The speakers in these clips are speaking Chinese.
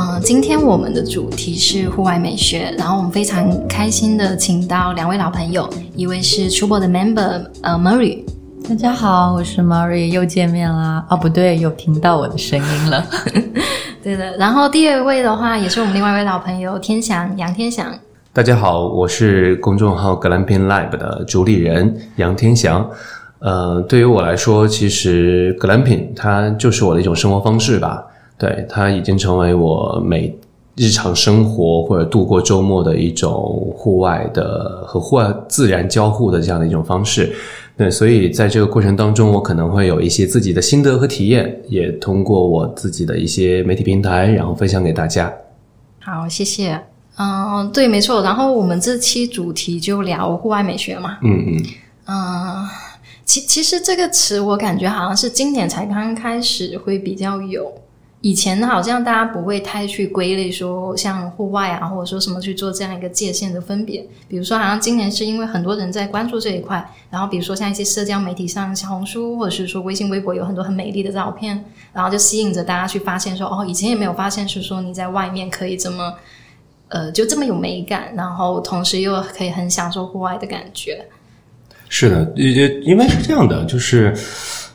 嗯，今天我们的主题是户外美学，然后我们非常开心的请到两位老朋友，一位是 Trouble 的 member，呃，Murray。大家好，我是 Murray，又见面啦。哦，不对，又听到我的声音了。对的，然后第二位的话，也是我们另外一位老朋友天翔，杨天翔。大家好，我是公众号 Glamping Lab 的主理人杨天翔。呃，对于我来说，其实 Glamping 它就是我的一种生活方式吧。对，它已经成为我每日常生活或者度过周末的一种户外的和户外自然交互的这样的一种方式。对，所以在这个过程当中，我可能会有一些自己的心得和体验，也通过我自己的一些媒体平台，然后分享给大家。好，谢谢。嗯，对，没错。然后我们这期主题就聊户外美学嘛。嗯嗯。嗯，其其实这个词我感觉好像是今年才刚开始会比较有。以前好像大家不会太去归类说像户外啊，或者说什么去做这样一个界限的分别。比如说，好像今年是因为很多人在关注这一块，然后比如说像一些社交媒体上，小红书或者是说微信、微博有很多很美丽的照片，然后就吸引着大家去发现说，哦，以前也没有发现是说你在外面可以这么，呃，就这么有美感，然后同时又可以很享受户外的感觉。是的，因因为是这样的，就是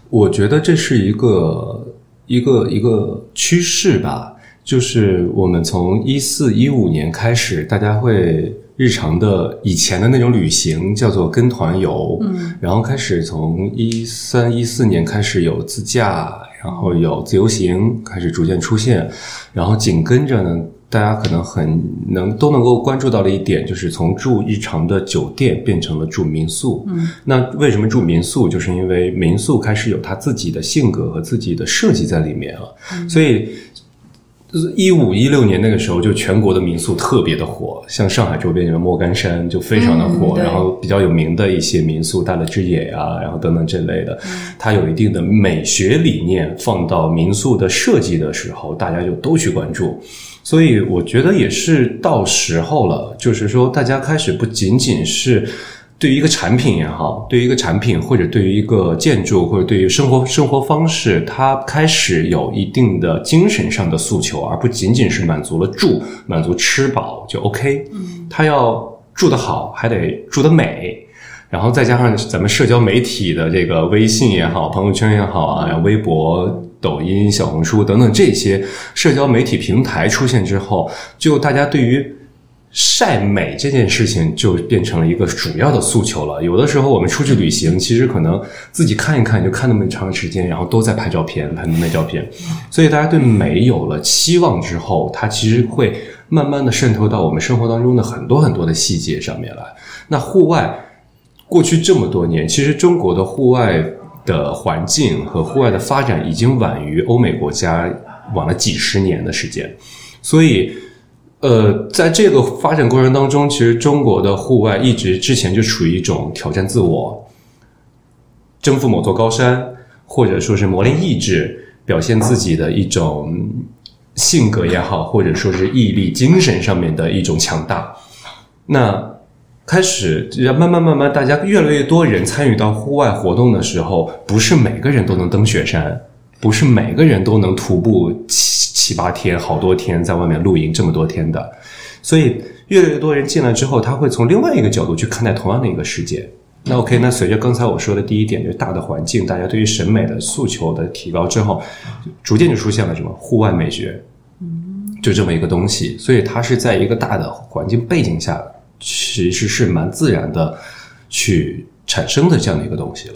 我觉得这是一个。一个一个趋势吧，就是我们从一四一五年开始，大家会日常的以前的那种旅行叫做跟团游，嗯，然后开始从一三一四年开始有自驾，然后有自由行开始逐渐出现，然后紧跟着呢。大家可能很能都能够关注到的一点，就是从住日常的酒店变成了住民宿。嗯，那为什么住民宿？就是因为民宿开始有它自己的性格和自己的设计在里面了。所以，一五一六年那个时候，就全国的民宿特别的火，像上海周边的莫干山就非常的火。然后比较有名的一些民宿，大乐之野啊，然后等等这类的，它有一定的美学理念，放到民宿的设计的时候，大家就都去关注。所以我觉得也是到时候了，就是说大家开始不仅仅是对于一个产品也好，对于一个产品或者对于一个建筑或者对于生活生活方式，它开始有一定的精神上的诉求，而不仅仅是满足了住、满足吃饱就 OK。嗯，它要住得好，还得住得美，然后再加上咱们社交媒体的这个微信也好、朋友圈也好啊，微博。抖音、小红书等等这些社交媒体平台出现之后，就大家对于晒美这件事情就变成了一个主要的诉求了。有的时候我们出去旅行，其实可能自己看一看就看那么长时间，然后都在拍照片、拍美照片。所以大家对美有了期望之后，它其实会慢慢的渗透到我们生活当中的很多很多的细节上面来。那户外过去这么多年，其实中国的户外。的环境和户外的发展已经晚于欧美国家，晚了几十年的时间。所以，呃，在这个发展过程当中，其实中国的户外一直之前就处于一种挑战自我、征服某座高山，或者说是磨练意志、表现自己的一种性格也好，或者说是毅力、精神上面的一种强大。那。开始，慢慢慢慢，大家越来越多人参与到户外活动的时候，不是每个人都能登雪山，不是每个人都能徒步七七八天、好多天在外面露营这么多天的。所以，越来越多人进来之后，他会从另外一个角度去看待同样的一个世界。那 OK，那随着刚才我说的第一点，就是大的环境，大家对于审美的诉求的提高之后，逐渐就出现了什么户外美学，就这么一个东西。所以，它是在一个大的环境背景下。其实是蛮自然的去产生的这样的一个东西了。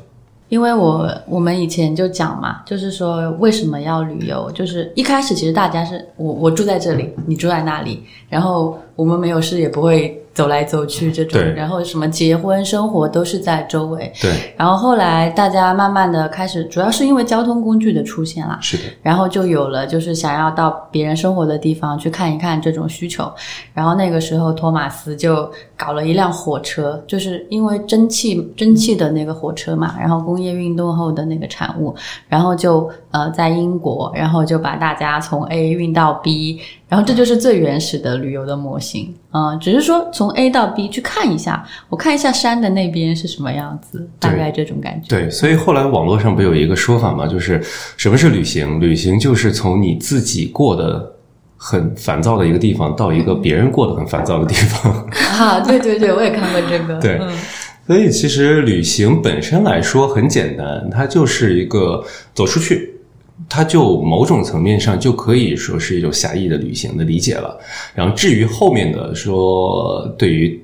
因为我我们以前就讲嘛，就是说为什么要旅游？就是一开始其实大家是我我住在这里，你住在那里，然后我们没有事也不会走来走去这种，然后什么结婚生活都是在周围。对，然后后来大家慢慢的开始，主要是因为交通工具的出现啦，是的，然后就有了就是想要到别人生活的地方去看一看这种需求。然后那个时候托马斯就搞了一辆火车，就是因为蒸汽蒸汽的那个火车嘛，然后工业运动后的那个产物，然后就呃在英国，然后就把大家从 A 运到 B，然后这就是最原始的旅游的模型。嗯、只是说从 A 到 B 去看一下，我看一下山的那边是什么样子，大概这种感觉。对，所以后来网络上不有一个说法嘛，就是什么是旅行？旅行就是从你自己过得很烦躁的一个地方，到一个别人过得很烦躁的地方。啊，对对对，我也看过这个。对嗯所以其实旅行本身来说很简单，它就是一个走出去，它就某种层面上就可以说是一种狭义的旅行的理解了。然后至于后面的说，对于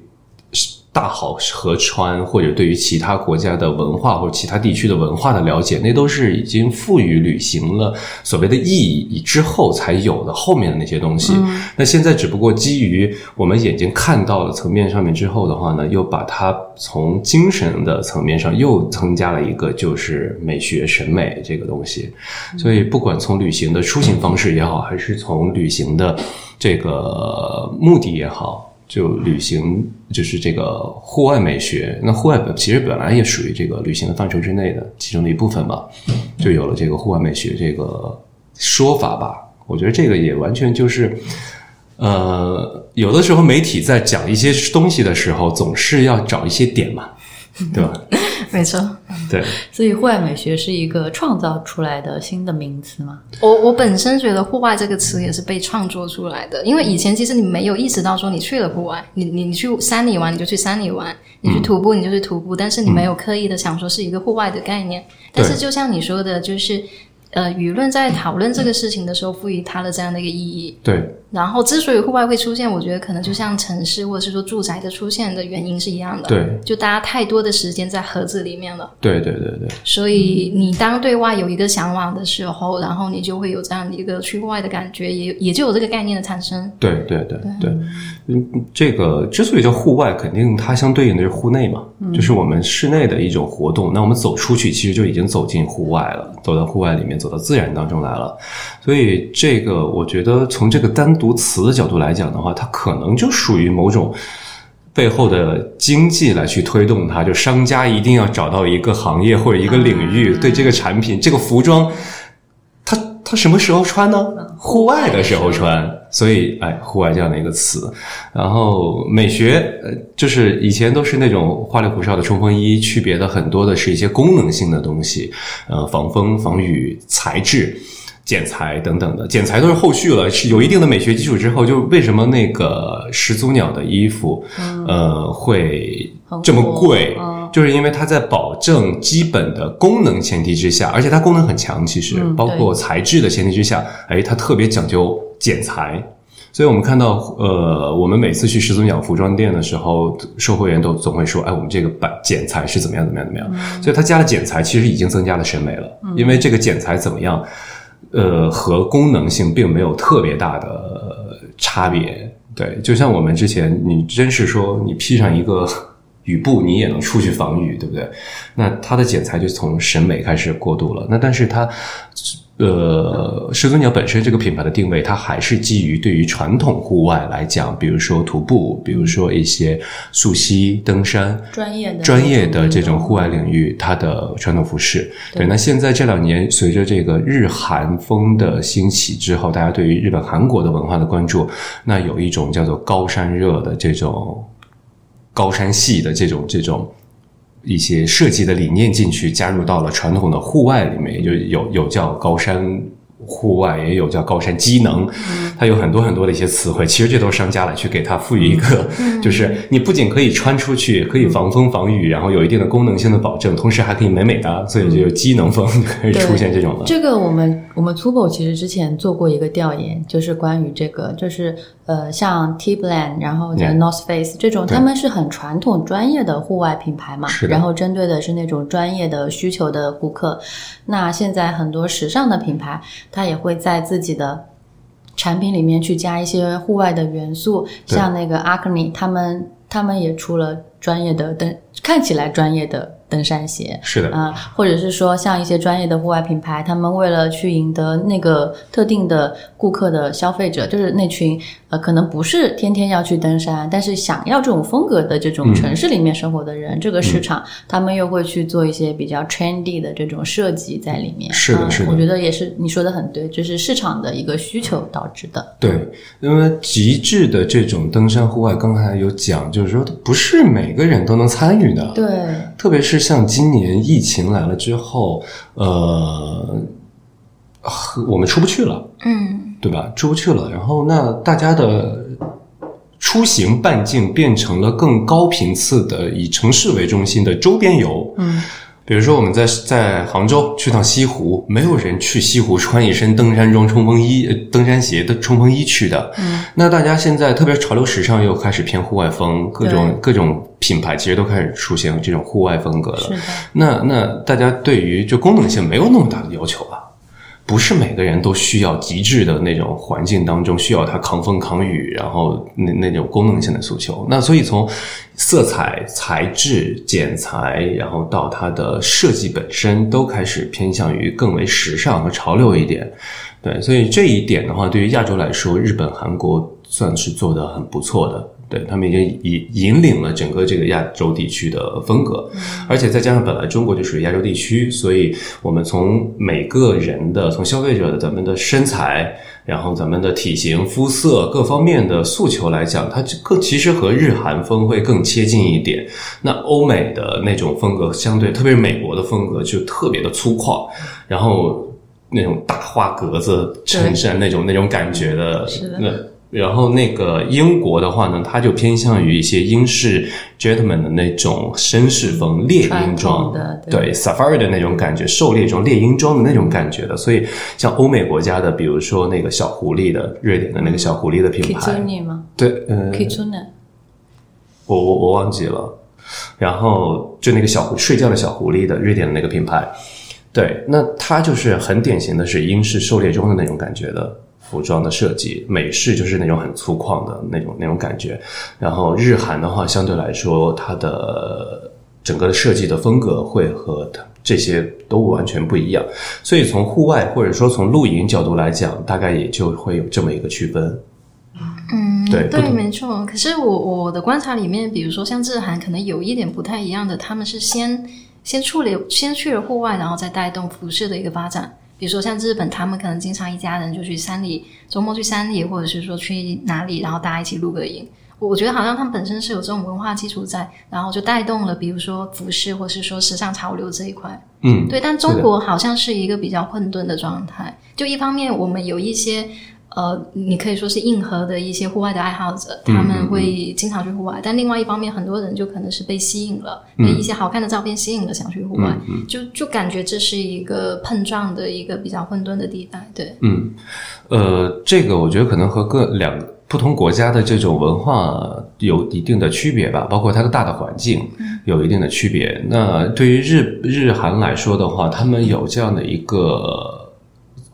大好河川或者对于其他国家的文化或者其他地区的文化的了解，那都是已经赋予旅行了所谓的意义之后才有的后面的那些东西。那现在只不过基于我们眼睛看到了层面上面之后的话呢，又把它从精神的层面上又增加了一个，就是美学审美这个东西。所以不管从旅行的出行方式也好，还是从旅行的这个目的也好。就旅行就是这个户外美学，那户外本其实本来也属于这个旅行的范畴之内的其中的一部分吧，就有了这个户外美学这个说法吧。我觉得这个也完全就是，呃，有的时候媒体在讲一些东西的时候，总是要找一些点嘛，对吧？没错。对，所以户外美学是一个创造出来的新的名词嘛？我我本身觉得“户外”这个词也是被创作出来的，因为以前其实你没有意识到说你去了户外，你你你去山里玩你就去山里玩，你去徒步你就去徒步，但是你没有刻意的想说是一个户外的概念。但是就像你说的，就是呃，舆论在讨论这个事情的时候，赋予它的这样的一个意义。对，然后，之所以户外会出现，我觉得可能就像城市或者是说住宅的出现的原因是一样的。对，就大家太多的时间在盒子里面了。对，对，对，对，所以你当对外有一个向往的时候，然后你就会有这样的一个去户外的感觉，也也就有这个概念的产生。对，对，对，对，嗯，这个之所以叫户外，肯定它相对应的是户内嘛，就是我们室内的一种活动。那我们走出去，其实就已经走进户外了，走到户外里面，走到自然当中来了。所以这个，我觉得从这个单独词的角度来讲的话，它可能就属于某种。背后的经济来去推动它，就商家一定要找到一个行业或者一个领域，对这个产品、这个服装，它它什么时候穿呢？户外的时候穿，所以哎，户外这样的一个词。然后美学，呃，就是以前都是那种花里胡哨的冲锋衣，区别的很多的是一些功能性的东西，呃，防风、防雨、材质。剪裁等等的，剪裁都是后续了，是有一定的美学基础之后，就为什么那个始祖鸟的衣服，呃，会这么贵？就是因为它在保证基本的功能前提之下，而且它功能很强，其实、包括材质的前提之下，哎，它特别讲究剪裁。所以我们看到，呃，我们每次去始祖鸟服装店的时候，售货员都总会说，哎，我们这个版剪裁是怎么样，怎么样，怎么样。所以它加了剪裁，其实已经增加了审美了，因为这个剪裁怎么样？呃，和功能性并没有特别大的差别。对，就像我们之前，你真是说你披上一个雨布，你也能出去防雨，对不对？那它的剪裁就从审美开始过渡了。那但是它，呃，始祖鸟本身这个品牌的定位，它还是基于对于传统户外来讲，比如说徒步，比如说一些溯溪、登山，专业的专业的这种户外领域，它的传统服饰。对，那现在这两年随着这个日韩风的兴起之后，大家对于日本、韩国的文化的关注，那有一种叫做高山热的这种高山系的这种这种。一些设计的理念进去，加入到了传统的户外里面，就有有叫高山户外，也有叫高山机能，它有很多很多的一些词汇。其实这都是商家来去给它赋予一个，就是你不仅可以穿出去，可以防风防雨，然后有一定的功能性的保证，同时还可以美美的，所以就有机能风就可以出现这种了。这个我们我们 Tubo 其实之前做过一个调研，就是关于这个，就是呃，像 Tibland，然后. North Face 这种，他们是很传统专业的户外品牌嘛然后针对的是那种专业的需求的顾客。那现在很多时尚的品牌，它也会在自己的产品里面去加一些户外的元素，像那个 Acne，他们他们也出了专业的灯，看起来专业的登山鞋。是的，啊、或者是说像一些专业的户外品牌，他们为了去赢得那个特定的顾客的消费者，就是那群呃可能不是天天要去登山，但是想要这种风格的这种嗯城市里面生活的人，这个市场他们又会去做一些比较 trendy 的这种设计在里面。啊是的是的我觉得也是你说的很对，就是市场的一个需求导致的。对，因为极致的这种登山户外，刚才有讲，就是说不是每个人都能参与的。对，特别是像今年疫情来了之后，呃，我们出不去了，嗯，对吧？出不去了，然后那大家的出行半径变成了更高频次的以城市为中心的周边游。嗯，比如说我们在在杭州去趟西湖，没有人去西湖穿一身登山装、冲锋衣、呃登山鞋的冲锋衣去的。嗯，那大家现在特别潮流时尚又开始偏户外风，各种各种品牌其实都开始出现这种户外风格了。是的，那那大家对于就功能性没有那么大的要求啊，不是每个人都需要极致的那种环境当中需要它抗风抗雨，然后那那种功能性的诉求。那所以从色彩、材质、剪裁，然后到它的设计本身，都开始偏向于更为时尚和潮流一点。对，所以这一点的话，对于亚洲来说，日本、韩国算是做得很不错的。对他们已经引引领了整个这个亚洲地区的风格，而且再加上本来中国就属于亚洲地区，所以我们从每个人的从消费者的咱们的身材，然后咱们的体型、肤色各方面的诉求来讲，它这更其实和日韩风会更接近一点。那欧美的那种风格，相对特别是美国的风格就特别的粗犷，然后那种大花格子衬衫那种那种感觉的，是的。那然后那个英国的话呢，它就偏向于一些英式 gentleman 的那种绅士风、猎鹰装的对对 safari 的那种感觉，狩猎装、猎鹰装的那种感觉的。所以像欧美国家的，比如说那个小狐狸的，瑞典的那个小狐狸的品牌对，呃，？Kitsune，我我我忘记了。然后就那个小狐睡觉的小狐狸的瑞典的那个品牌，对，那它就是很典型的是英式狩猎装的那种感觉的服装的设计，美式就是那种很粗犷的那种那种感觉，然后日韩的话相对来说它的整个的设计的风格会和它这些都完全不一样，所以从户外或者说从露营角度来讲，大概也就会有这么一个区分。嗯，对，对没错。可是我我的观察里面，比如说像日韩，可能有一点不太一样的，他们是先先处理先去了户外，然后再带动服饰的一个发展。比如说像日本，他们可能经常一家人就去山里，周末去山里，或者是说去哪里，然后大家一起露个营。我我觉得好像他们本身是有这种文化基础在，然后就带动了，比如说服饰或是说时尚潮流这一块。嗯，对，但中国好像是一个比较混沌的状态。就一方面，我们有一些呃，你可以说是硬核的一些户外的爱好者，他们会经常去户外；但另外一方面，很多人就可能是被吸引了，被一些好看的照片吸引了，想去户外，就就感觉这是一个碰撞的一个比较混沌的地带。对，嗯，呃，这个我觉得可能和各两个不同国家的这种文化有一定的区别吧，包括它的大的环境有一定的区别。那对于日日韩来说的话，他们有这样的一个。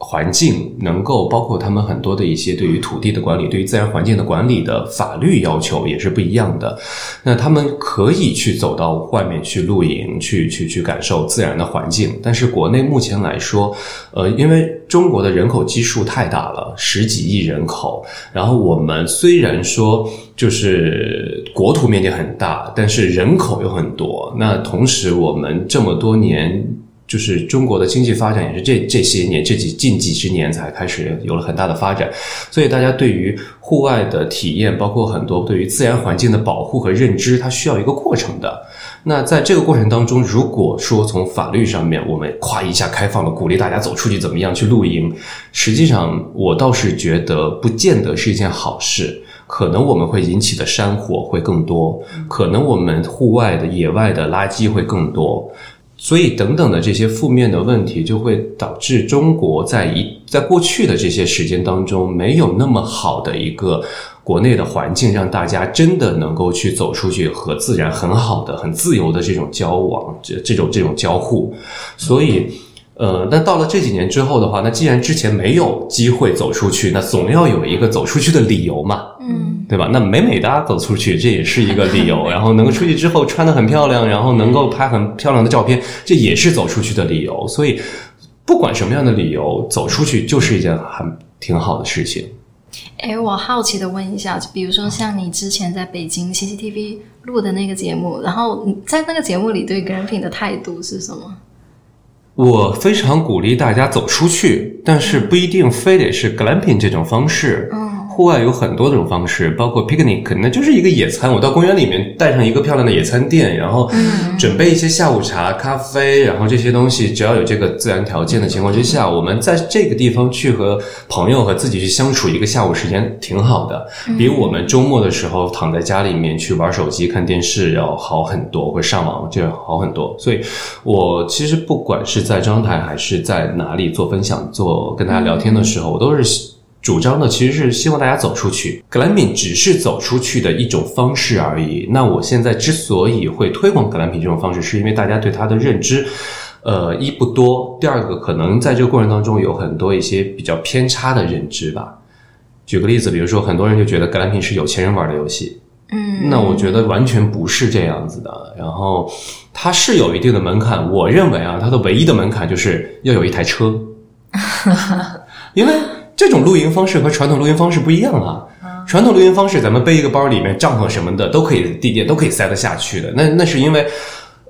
环境能够包括他们很多的一些对于土地的管理、对于自然环境的管理的法律要求也是不一样的。那他们可以去走到外面去露营，去去去感受自然的环境。但是国内目前来说，呃，因为中国的人口基数太大了，十几亿人口，然后我们虽然说就是国土面积很大，但是人口又很多。那同时，我们这么多年。就是中国的经济发展也是这这些年这几近几十年才开始有了很大的发展，所以大家对于户外的体验，包括很多对于自然环境的保护和认知，它需要一个过程的。那在这个过程当中，如果说从法律上面我们夸一下开放了，鼓励大家走出去怎么样去露营，实际上我倒是觉得不见得是一件好事。可能我们会引起的山火会更多，可能我们户外的野外的垃圾会更多。所以，等等的这些负面的问题，就会导致中国在一在过去的这些时间当中，没有那么好的一个国内的环境，让大家真的能够去走出去和自然很好的、很自由的这种交往，这这种这种交互。所以，呃，那到了这几年之后的话，那既然之前没有机会走出去，那总要有一个走出去的理由嘛，嗯，对吧？那美美哒走出去，这也是一个理由。然后能够出去之后穿的很漂亮，然后能够拍很漂亮的照片，这也是走出去的理由。所以，不管什么样的理由，走出去就是一件很挺好的事情。哎，我好奇的问一下，比如说像你之前在北京 CCTV 录的那个节目，然后你在那个节目里对 Glamping 的态度是什么？我非常鼓励大家走出去，但是不一定非得是 glamping 这种方式。户外有很多种方式，包括 picnic，那就是一个野餐。我到公园里面带上一个漂亮的野餐垫，然后准备一些下午茶、咖啡，然后这些东西，只要有这个自然条件的情况之下，我们在这个地方去和朋友和自己去相处一个下午时间，挺好的，比我们周末的时候躺在家里面去玩手机、看电视要好很多，或上网就要好很多。所以，我其实不管是在中央台还是在哪里做分享、做跟大家聊天的时候，我都是。主张的其实是希望大家走出去，glamping 只是走出去的一种方式而已。那我现在之所以会推广 glamping 这种方式，是因为大家对它的认知，呃，一不多，第二个可能在这个过程当中有很多一些比较偏差的认知吧。举个例子，比如说很多人就觉得 glamping 是有钱人玩的游戏，嗯，那我觉得完全不是这样子的。然后它是有一定的门槛，我认为啊，它的唯一的门槛就是要有一台车，因为。这种露营方式和传统露营方式不一样啊！传统露营方式，咱们背一个包，里面帐篷什么的都可以，地垫都可以塞得下去的。那那是因为，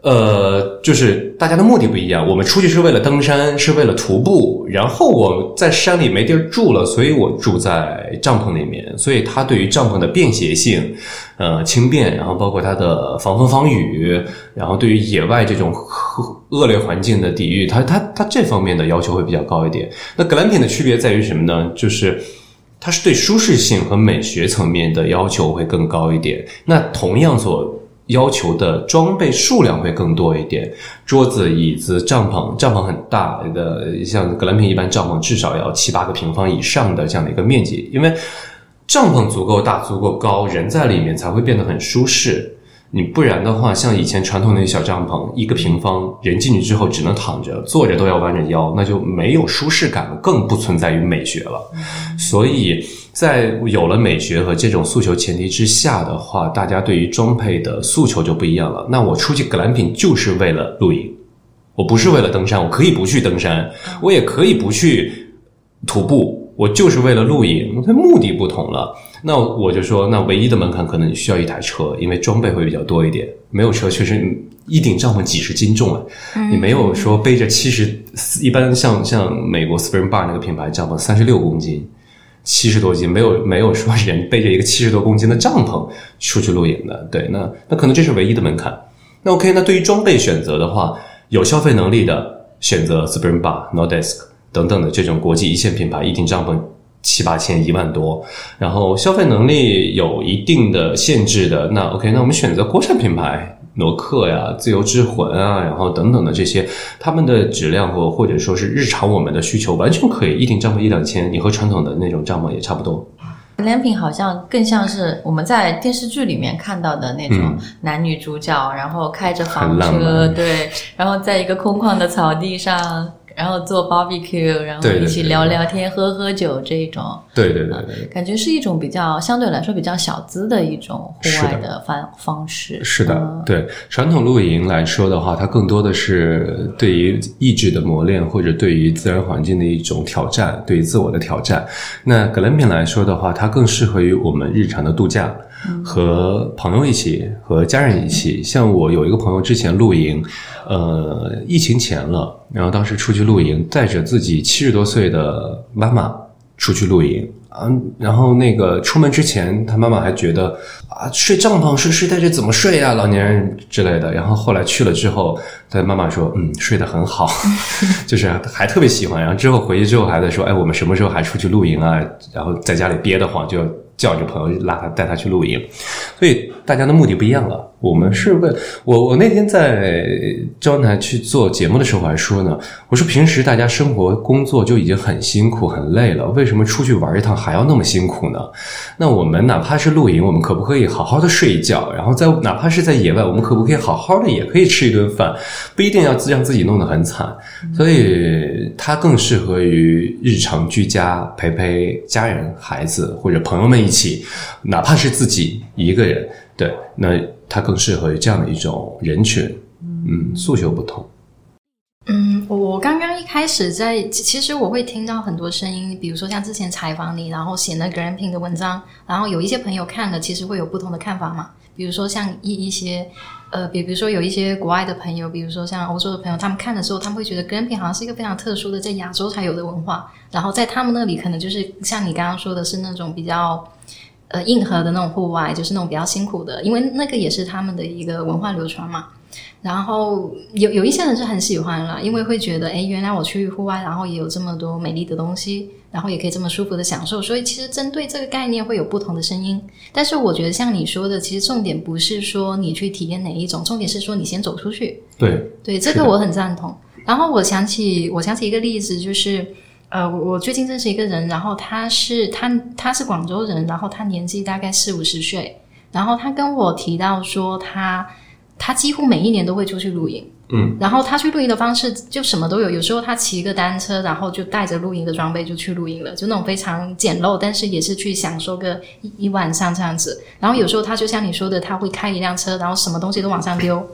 呃，就是大家的目的不一样。我们出去是为了登山，是为了徒步，然后我在山里没地儿住了，所以我住在帐篷里面。所以它对于帐篷的便携性，呃，轻便，然后包括它的防风防雨，然后对于野外这种。恶劣环境的抵御，它它它这方面的要求会比较高一点。那 glamping 的区别在于什么呢？就是它是对舒适性和美学层面的要求会更高一点。那同样所要求的装备数量会更多一点，桌子、椅子、帐篷，帐篷很大的，像格兰平一般帐篷至少要七八个平方以上的这样的一个面积，因为帐篷足够大、足够高，人在里面才会变得很舒适。你不然的话，像以前传统那些小帐篷，一个平方，人进去之后只能躺着，坐着都要弯着腰，那就没有舒适感，更不存在于美学了。所以在有了美学和这种诉求前提之下的话，大家对于装配的诉求就不一样了。那我出去 glamping 就是为了露营，我不是为了登山，我可以不去登山，我也可以不去徒步，我就是为了露营，它目的不同了。那我就说，那唯一的门槛可能你需要一台车，因为装备会比较多一点。没有车，确实一顶帐篷几十斤重啊，你没有说背着七十，一般像像美国 Spring Bar 那个品牌帐篷三十六公斤，七十多斤，没有没有说 人背着一个七十多公斤的帐篷出去露营的。对，那那可能这是唯一的门槛。那 OK，那对于装备选择的话，有消费能力的选择 Spring Bar、Nordesk 等等的这种国际一线品牌，一顶帐篷。七八千一万多，然后消费能力有一定的限制的，那 OK，那我们选择国产品牌，诺克呀、自由之魂啊，然后等等的这些，他们的质量或或者说是日常我们的需求，完全可以一顶帐篷一两千，你和传统的那种帐篷也差不多。Glamping 好像更像是我们在电视剧里面看到的那种男女主角，然后开着房车，对，然后在一个空旷的草地上。然后做 barbecue，然后一起聊聊天、喝喝酒这一种，对对对对，感觉是一种比较相对来说比较小资的一种户外的方方式。是的，对传统露营来说的话，它更多的是对于意志的磨练，或者对于自然环境的一种挑战，对于自我的挑战。那 glamping 来说的话，它更适合于我们日常的度假。和朋友一起，和家人一起。像我有一个朋友之前露营，呃，疫情前了，然后当时出去露营，带着自己七十多岁的妈妈出去露营啊。然后那个出门之前，他妈妈还觉得啊，睡帐篷睡睡袋这怎么睡呀，老年人之类的。然后后来去了之后，他妈妈说，嗯，睡得很好，就是还特别喜欢。然后之后回去之后还在说，哎，我们什么时候还出去露营啊？然后在家里憋得慌就。叫着朋友拉他带他去露营，所以大家的目的不一样了。我们是为我，我那天在中央台去做节目的时候还说呢，我说平时大家生活工作就已经很辛苦很累了，为什么出去玩一趟还要那么辛苦呢？那我们哪怕是露营，我们可不可以好好的睡一觉？然后在哪怕是在野外，我们可不可以好好的也可以吃一顿饭？不一定要让自己弄得很惨，所以它更适合于日常居家陪陪家人、孩子或者朋友们一起，哪怕是自己一个人，对，那。它更适合于这样的一种人群，嗯，诉求不同。嗯，我刚刚一开始在，其实我会听到很多声音，比如说像之前采访你，然后写那个人品的文章，然后有一些朋友看了，其实会有不同的看法嘛。比如说像一一些，呃，比比如说有一些国外的朋友，比如说像欧洲的朋友，他们看的时候，他们会觉得人品好像是一个非常特殊的，在亚洲才有的文化，然后在他们那里可能就是像你刚刚说的是那种比较。呃，硬核的那种户外，就是那种比较辛苦的，因为那个也是他们的一个文化流传嘛。然后有有一些人是很喜欢了，因为会觉得，哎，原来我去户外，然后也有这么多美丽的东西，然后也可以这么舒服的享受。所以其实针对这个概念会有不同的声音。但是我觉得像你说的，其实重点不是说你去体验哪一种，重点是说你先走出去。对对，这个我很赞同。然后我想起我想起一个例子，就是。呃，我最近认识一个人，然后他是他他是广州人，然后他年纪大概四五十岁，然后他跟我提到说，他他几乎每一年都会出去露营，嗯，然后他去露营的方式就什么都有，有时候他骑一个单车，然后就带着露营的装备就去露营了，就那种非常简陋，但是也是去享受个一一晚上这样子。然后有时候他就像你说的，他会开一辆车，然后什么东西都往上丢。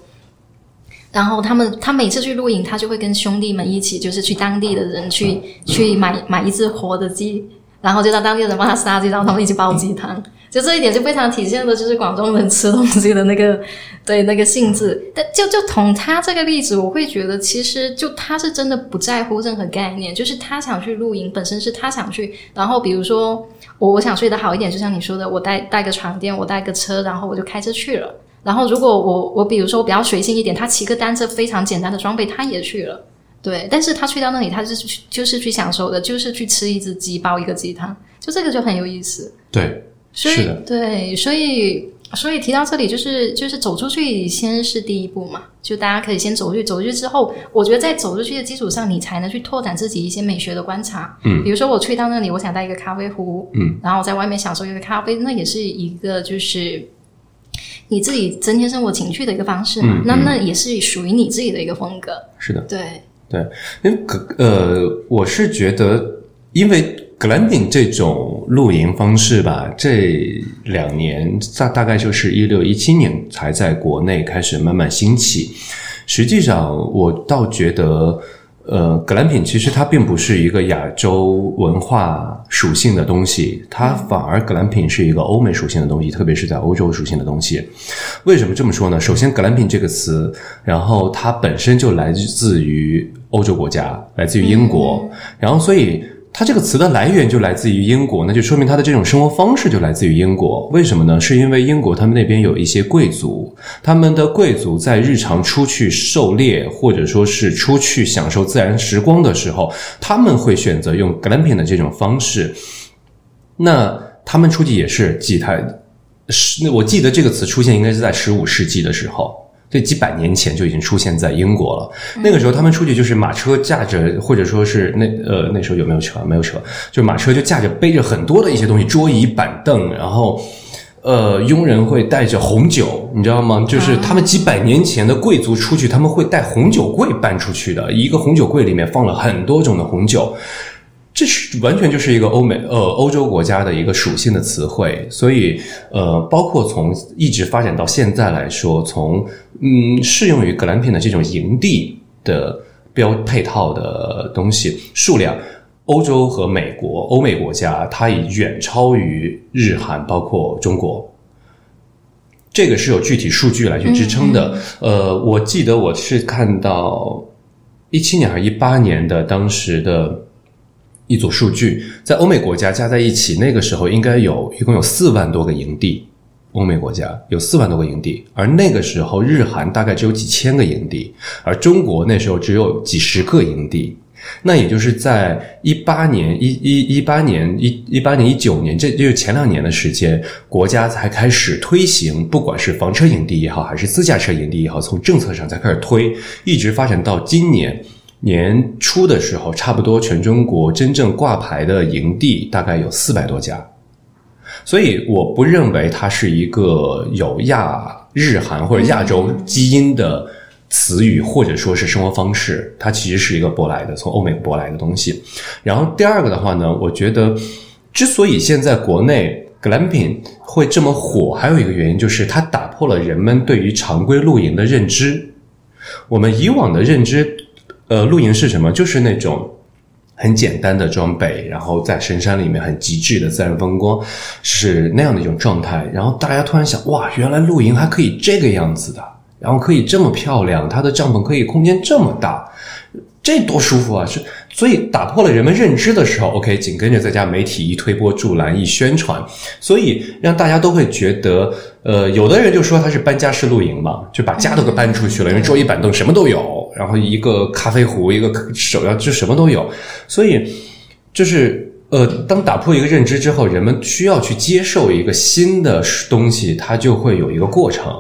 然后他们，他每次去露营，他就会跟兄弟们一起，就是去当地的人去去买买一只活的鸡，然后就让当地人帮他杀鸡，然后他们一起煲鸡汤。就这一点就非常体现的就是广东人吃东西的那个 对那个性质。但就就从他这个例子，我会觉得其实就他是真的不在乎任何概念，就是他想去露营，本身是他想去。然后比如说我我想睡得好一点，就像你说的，我带带个床垫，我带个车，然后我就开车去了。然后，如果我我比如说我比较随性一点，他骑个单车非常简单的装备，他也去了，对。但是他去到那里，他是去就是去享受的，就是去吃一只鸡，煲一个鸡汤，就这个就很有意思。对，所以对，所以所以提到这里，就是就是走出去先是第一步嘛，就大家可以先走出去，走出去之后，我觉得在走出去的基础上，你才能去拓展自己一些美学的观察。嗯，比如说我去到那里，我想带一个咖啡壶，嗯，然后在外面享受一个咖啡，那也是一个就是。你自己增添生活情趣的一个方式嘛，那那也是属于你自己的一个风格。是的，对对，因为呃，我是觉得，因为 glamping 这种露营方式吧，这两年大大概就是一六一七年才在国内开始慢慢兴起。实际上，我倒觉得。呃，格兰品其实它并不是一个亚洲文化属性的东西，它反而格兰品是一个欧美属性的东西，特别是在欧洲属性的东西。为什么这么说呢？首先，格兰品这个词，然后它本身就来自于欧洲国家，来自于英国，然后所以。它这个词的来源就来自于英国，那就说明它的这种生活方式就来自于英国。为什么呢？是因为英国他们那边有一些贵族，他们的贵族在日常出去狩猎或者说是出去享受自然时光的时候，他们会选择用 glamping 的这种方式。那他们出去也是几台，是那我记得这个词出现应该是在十五世纪的时候。这几百年前就已经出现在英国了。那个时候，他们出去就是马车驾着，或者说是那呃那时候有没有车？没有车，就马车就驾着背着很多的一些东西，桌椅板凳，然后呃佣人会带着红酒，你知道吗？就是他们几百年前的贵族出去，他们会带红酒柜搬出去的，一个红酒柜里面放了很多种的红酒。这是完全就是一个欧美呃欧洲国家的一个属性的词汇，所以呃，包括从一直发展到现在来说，从嗯适用于格兰品的这种营地的标配套的东西数量，欧洲和美国欧美国家它已远超于日韩，包括中国，这个是有具体数据来去支撑的。呃，我记得我是看到一七年还是一八年的当时的。一组数据，在欧美国家加在一起，那个时候应该有一共有四万多个营地。欧美国家有四万多个营地，而那个时候日韩大概只有几千个营地，而中国那时候只有几十个营地。那也就是在一八年、一一一八年、一一八年、一九年，这就是前两年的时间，国家才开始推行，不管是房车营地也好，还是自驾车营地也好，从政策上才开始推，一直发展到今年年初的时候，差不多全中国真正挂牌的营地大概有四百多家。所以我不认为它是一个有亚日韩或者亚洲基因的。词语或者说是生活方式，它其实是一个舶来的，从欧美舶来的东西。然后第二个的话呢，我觉得之所以现在国内 glamping 会这么火，还有一个原因就是它打破了人们对于常规露营的认知。我们以往的认知，呃，露营是什么？就是那种很简单的装备，然后在深山里面很极致的自然风光，是那样的一种状态。然后大家突然想，哇，原来露营还可以这个样子的。然后可以这么漂亮，它的帐篷可以空间这么大，这多舒服啊！是，所以打破了人们认知的时候，OK，紧跟着再加媒体一推波助澜一宣传，所以让大家都会觉得，呃，有的人就说他是搬家式露营嘛，就把家都给搬出去了，因为桌椅板凳什么都有，然后一个咖啡壶，一个手要就什么都有，所以就是呃，当打破一个认知之后，人们需要去接受一个新的东西，它就会有一个过程。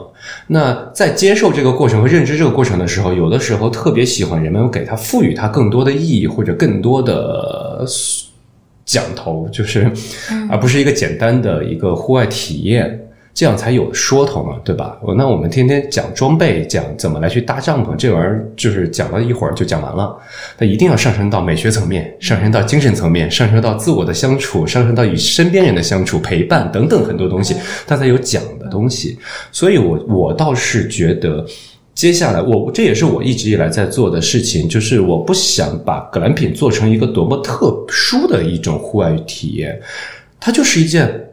那在接受这个过程和认知这个过程的时候，有的时候特别喜欢人们给它赋予它更多的意义或者更多的讲头，就是而不是一个简单的一个户外体验。这样才有说头嘛，对吧？那我们天天讲装备，讲怎么来去搭帐篷，这玩意儿就是讲了一会儿就讲完了。它一定要上升到美学层面，上升到精神层面，上升到自我的相处，上升到与身边人的相处、陪伴等等很多东西，它才有讲的东西。所以，我我倒是觉得，接下来我这也是我一直以来在做的事情，就是我不想把格兰品做成一个多么特殊的一种户外体验，它就是一件。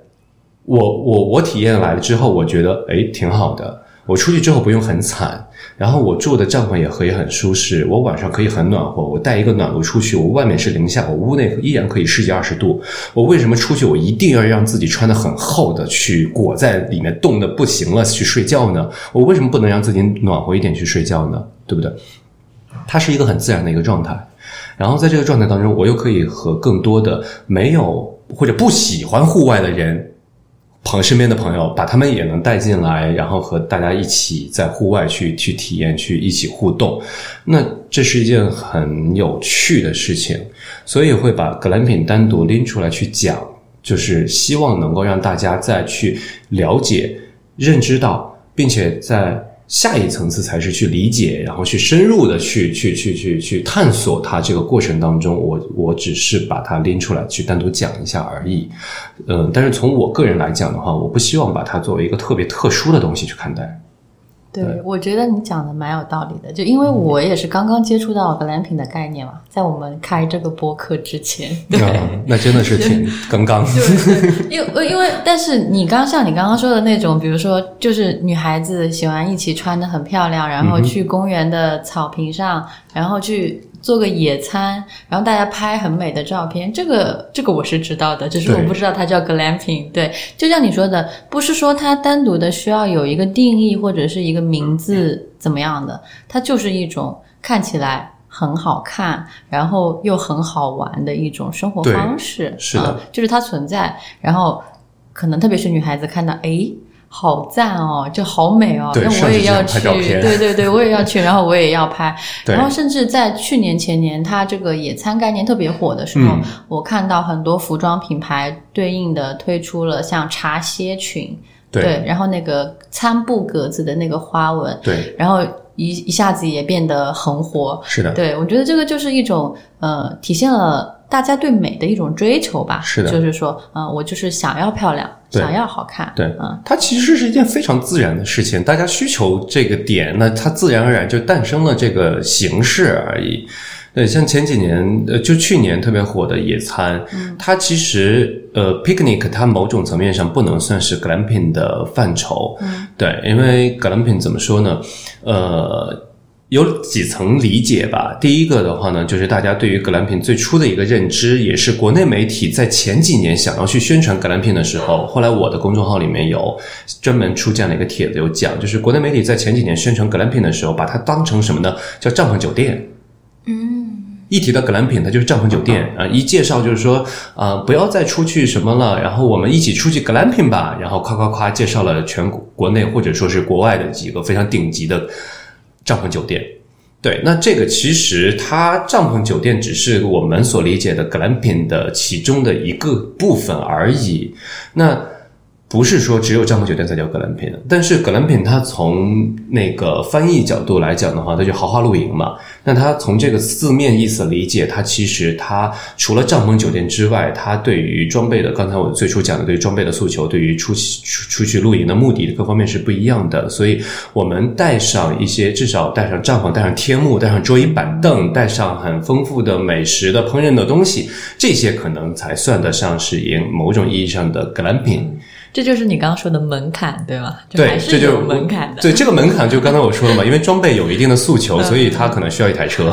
我我我体验来了之后，我觉得诶挺好的。我出去之后不用很惨，然后我住的帐篷也可以很舒适。我晚上可以很暖和，我带一个暖炉出去，我外面是零下，我屋内依然可以十几二十度。我为什么出去我一定要让自己穿的很厚的去裹在里面冻得不行了去睡觉呢？我为什么不能让自己暖和一点去睡觉呢？对不对？它是一个很自然的一个状态。然后在这个状态当中，我又可以和更多的没有或者不喜欢户外的人。朋身边的朋友，把他们也能带进来，然后和大家一起在户外去去体验，去一起互动，那这是一件很有趣的事情，所以会把格兰品单独拎出来去讲，就是希望能够让大家再去了解、认知到，并且在。下一层次才是去理解，然后去深入的去去去去去探索它这个过程当中，我我只是把它拎出来去单独讲一下而已，嗯，但是从我个人来讲的话，我不希望把它作为一个特别特殊的东西去看待。对，我觉得你讲的蛮有道理的，就因为我也是刚刚接触到格兰品的概念嘛，在我们开这个播客之前，对。那真的是挺刚刚。对，因为因为但是你刚像你刚刚说的那种，比如说就是女孩子喜欢一起穿的很漂亮，然后去公园的草坪上，然后去。做个野餐，然后大家拍很美的照片，这个这个我是知道的，只是我不知道它叫 glamping。对，就像你说的，不是说它单独的需要有一个定义或者是一个名字怎么样的，它就是一种看起来很好看，然后又很好玩的一种生活方式。是的，就是它存在，然后可能特别是女孩子看到，哎。好赞哦，就好美哦，那我也要去。对对对，我也要去，然后我也要拍。然后甚至在去年前年，它这个野餐概念特别火的时候，我看到很多服装品牌对应的推出了像茶歇裙，对，然后那个餐布格子的那个花纹，对，然后一一下子也变得很火。是的，对我觉得这个就是一种呃，体现了。大家对美的一种追求吧，是的，就是说，嗯，我就是想要漂亮，想要好看，对，嗯，它其实是一件非常自然的事情，大家需求这个点，那它自然而然就诞生了这个形式而已。对，像前几年，呃，就去年特别火的野餐，它其实，呃，picnic 它某种层面上不能算是 glamping 的范畴，对，因为 glamping 怎么说呢，呃。有几层理解吧。第一个的话呢，就是大家对于格兰品最初的一个认知，也是国内媒体在前几年想要去宣传格兰品的时候，后来我的公众号里面有专门出这样的一个帖子，有讲，就是国内媒体在前几年宣传格兰品的时候，把它当成什么呢？叫帐篷酒店。嗯。一提到格兰品，它就是帐篷酒店啊、一介绍就是说啊、不要再出去什么了，然后我们一起出去格兰品吧，然后夸夸夸介绍了全国国内或者说是国外的几个非常顶级的帐篷酒店。对，那这个其实它帐篷酒店只是我们所理解的格兰品的其中的一个部分而已。那不是说只有帐篷酒店才叫格兰品，但是格兰品它从那个翻译角度来讲的话，它就豪华露营嘛。那它从这个字面意思理解，它其实它除了帐篷酒店之外，它对于装备的，刚才我最初讲的对于装备的诉求，对于出出出去露营的目的各方面是不一样的。所以我们带上一些，至少带上帐篷，带上天幕，带上桌椅板凳，带上很丰富的美食的烹饪的东西，这些可能才算得上是营某种意义上的格兰品。这就是你刚刚说的门槛，对吗？对，这就是门槛的。对，这个门槛就刚才我说了嘛，因为装备有一定的诉求，所以他可能需要一台车。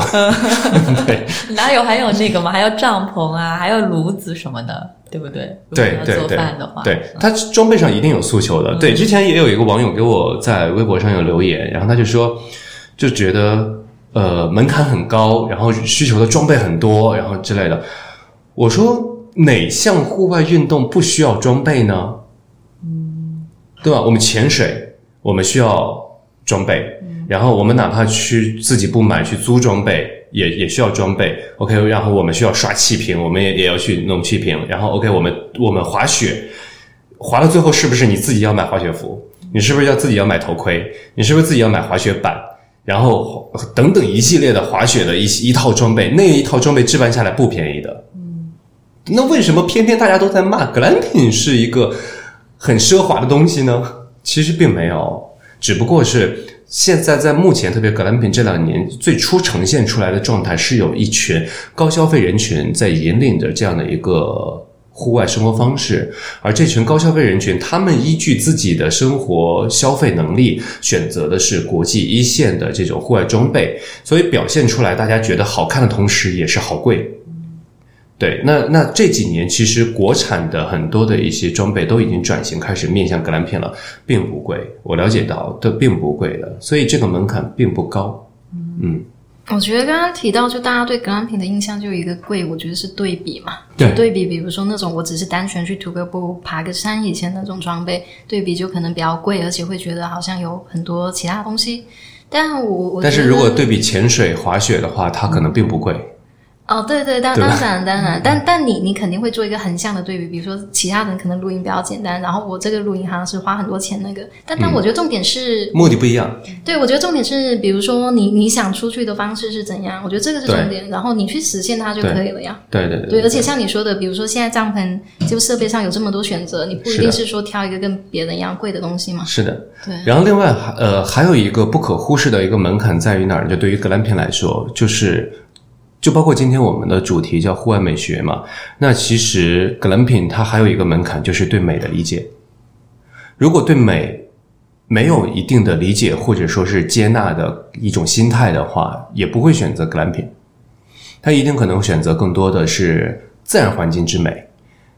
对哪有还有那个嘛？还有帐篷啊，还有炉子什么的，对不对？对对对饭的话，对，他装备上一定有诉求的。对，之前也有一个网友给我在微博上有留言，然后他就说，就觉得呃门槛很高，然后需求的装备很多，然后之类的。我说哪项户外运动不需要装备呢？嗯，对吧？我们潜水，我们需要装备，然后我们哪怕去自己不买去租装备，也也需要装备。OK，然后我们需要刷气瓶，我们也也要去弄气瓶。然后 OK，我们我们滑雪，滑到最后是不是你自己要买滑雪服？你是不是要自己要买头盔？你是不是自己要买滑雪板？然后等等一系列的滑雪的一一套装备，那一套装备置办下来不便宜的。嗯那为什么偏偏大家都在骂格兰品是一个很奢华的东西呢？其实并没有，只不过是现在在目前，特别格兰品这两年最初呈现出来的状态，是有一群高消费人群在引领着这样的一个户外生活方式，而这群高消费人群，他们依据自己的生活消费能力，选择的是国际一线的这种户外装备，所以表现出来，大家觉得好看的同时，也是好贵。对，那那这几年其实国产的很多的一些装备都已经转型开始面向格兰片了，并不贵。我了解到的并不贵的，所以这个门槛并不高。嗯，我觉得刚刚提到，就大家对格兰品的印象就有一个贵，我觉得是对比嘛。对对比，比如说那种我只是单纯去徒个步、爬个山以前那种装备，对比就可能比较贵，而且会觉得好像有很多其他东西。但我我但是如果对比潜水、滑雪的话，它可能并不贵。哦，对对，当当然当然，但但你你肯定会做一个横向的对比，比如说其他人可能录音比较简单，然后我这个录音好像是花很多钱那个，但但我觉得重点是，目的不一样。对我觉得重点是，比如说你你想出去的方式是怎样，我觉得这个是重点，然后你去实现它就可以了呀。对对对，而且像你说的，比如说现在帐篷就设备上有这么多选择，你不一定是说挑一个跟别人一样贵的东西嘛。是的。对，然后另外还呃还有一个不可忽视的一个门槛在于哪儿？就对于格兰片来说，就是就包括今天我们的主题叫户外美学嘛。那其实格兰品它还有一个门槛，就是对美的理解。如果对美没有一定的理解或者说是接纳的一种心态的话，也不会选择格兰品。他一定可能选择更多的是自然环境之美，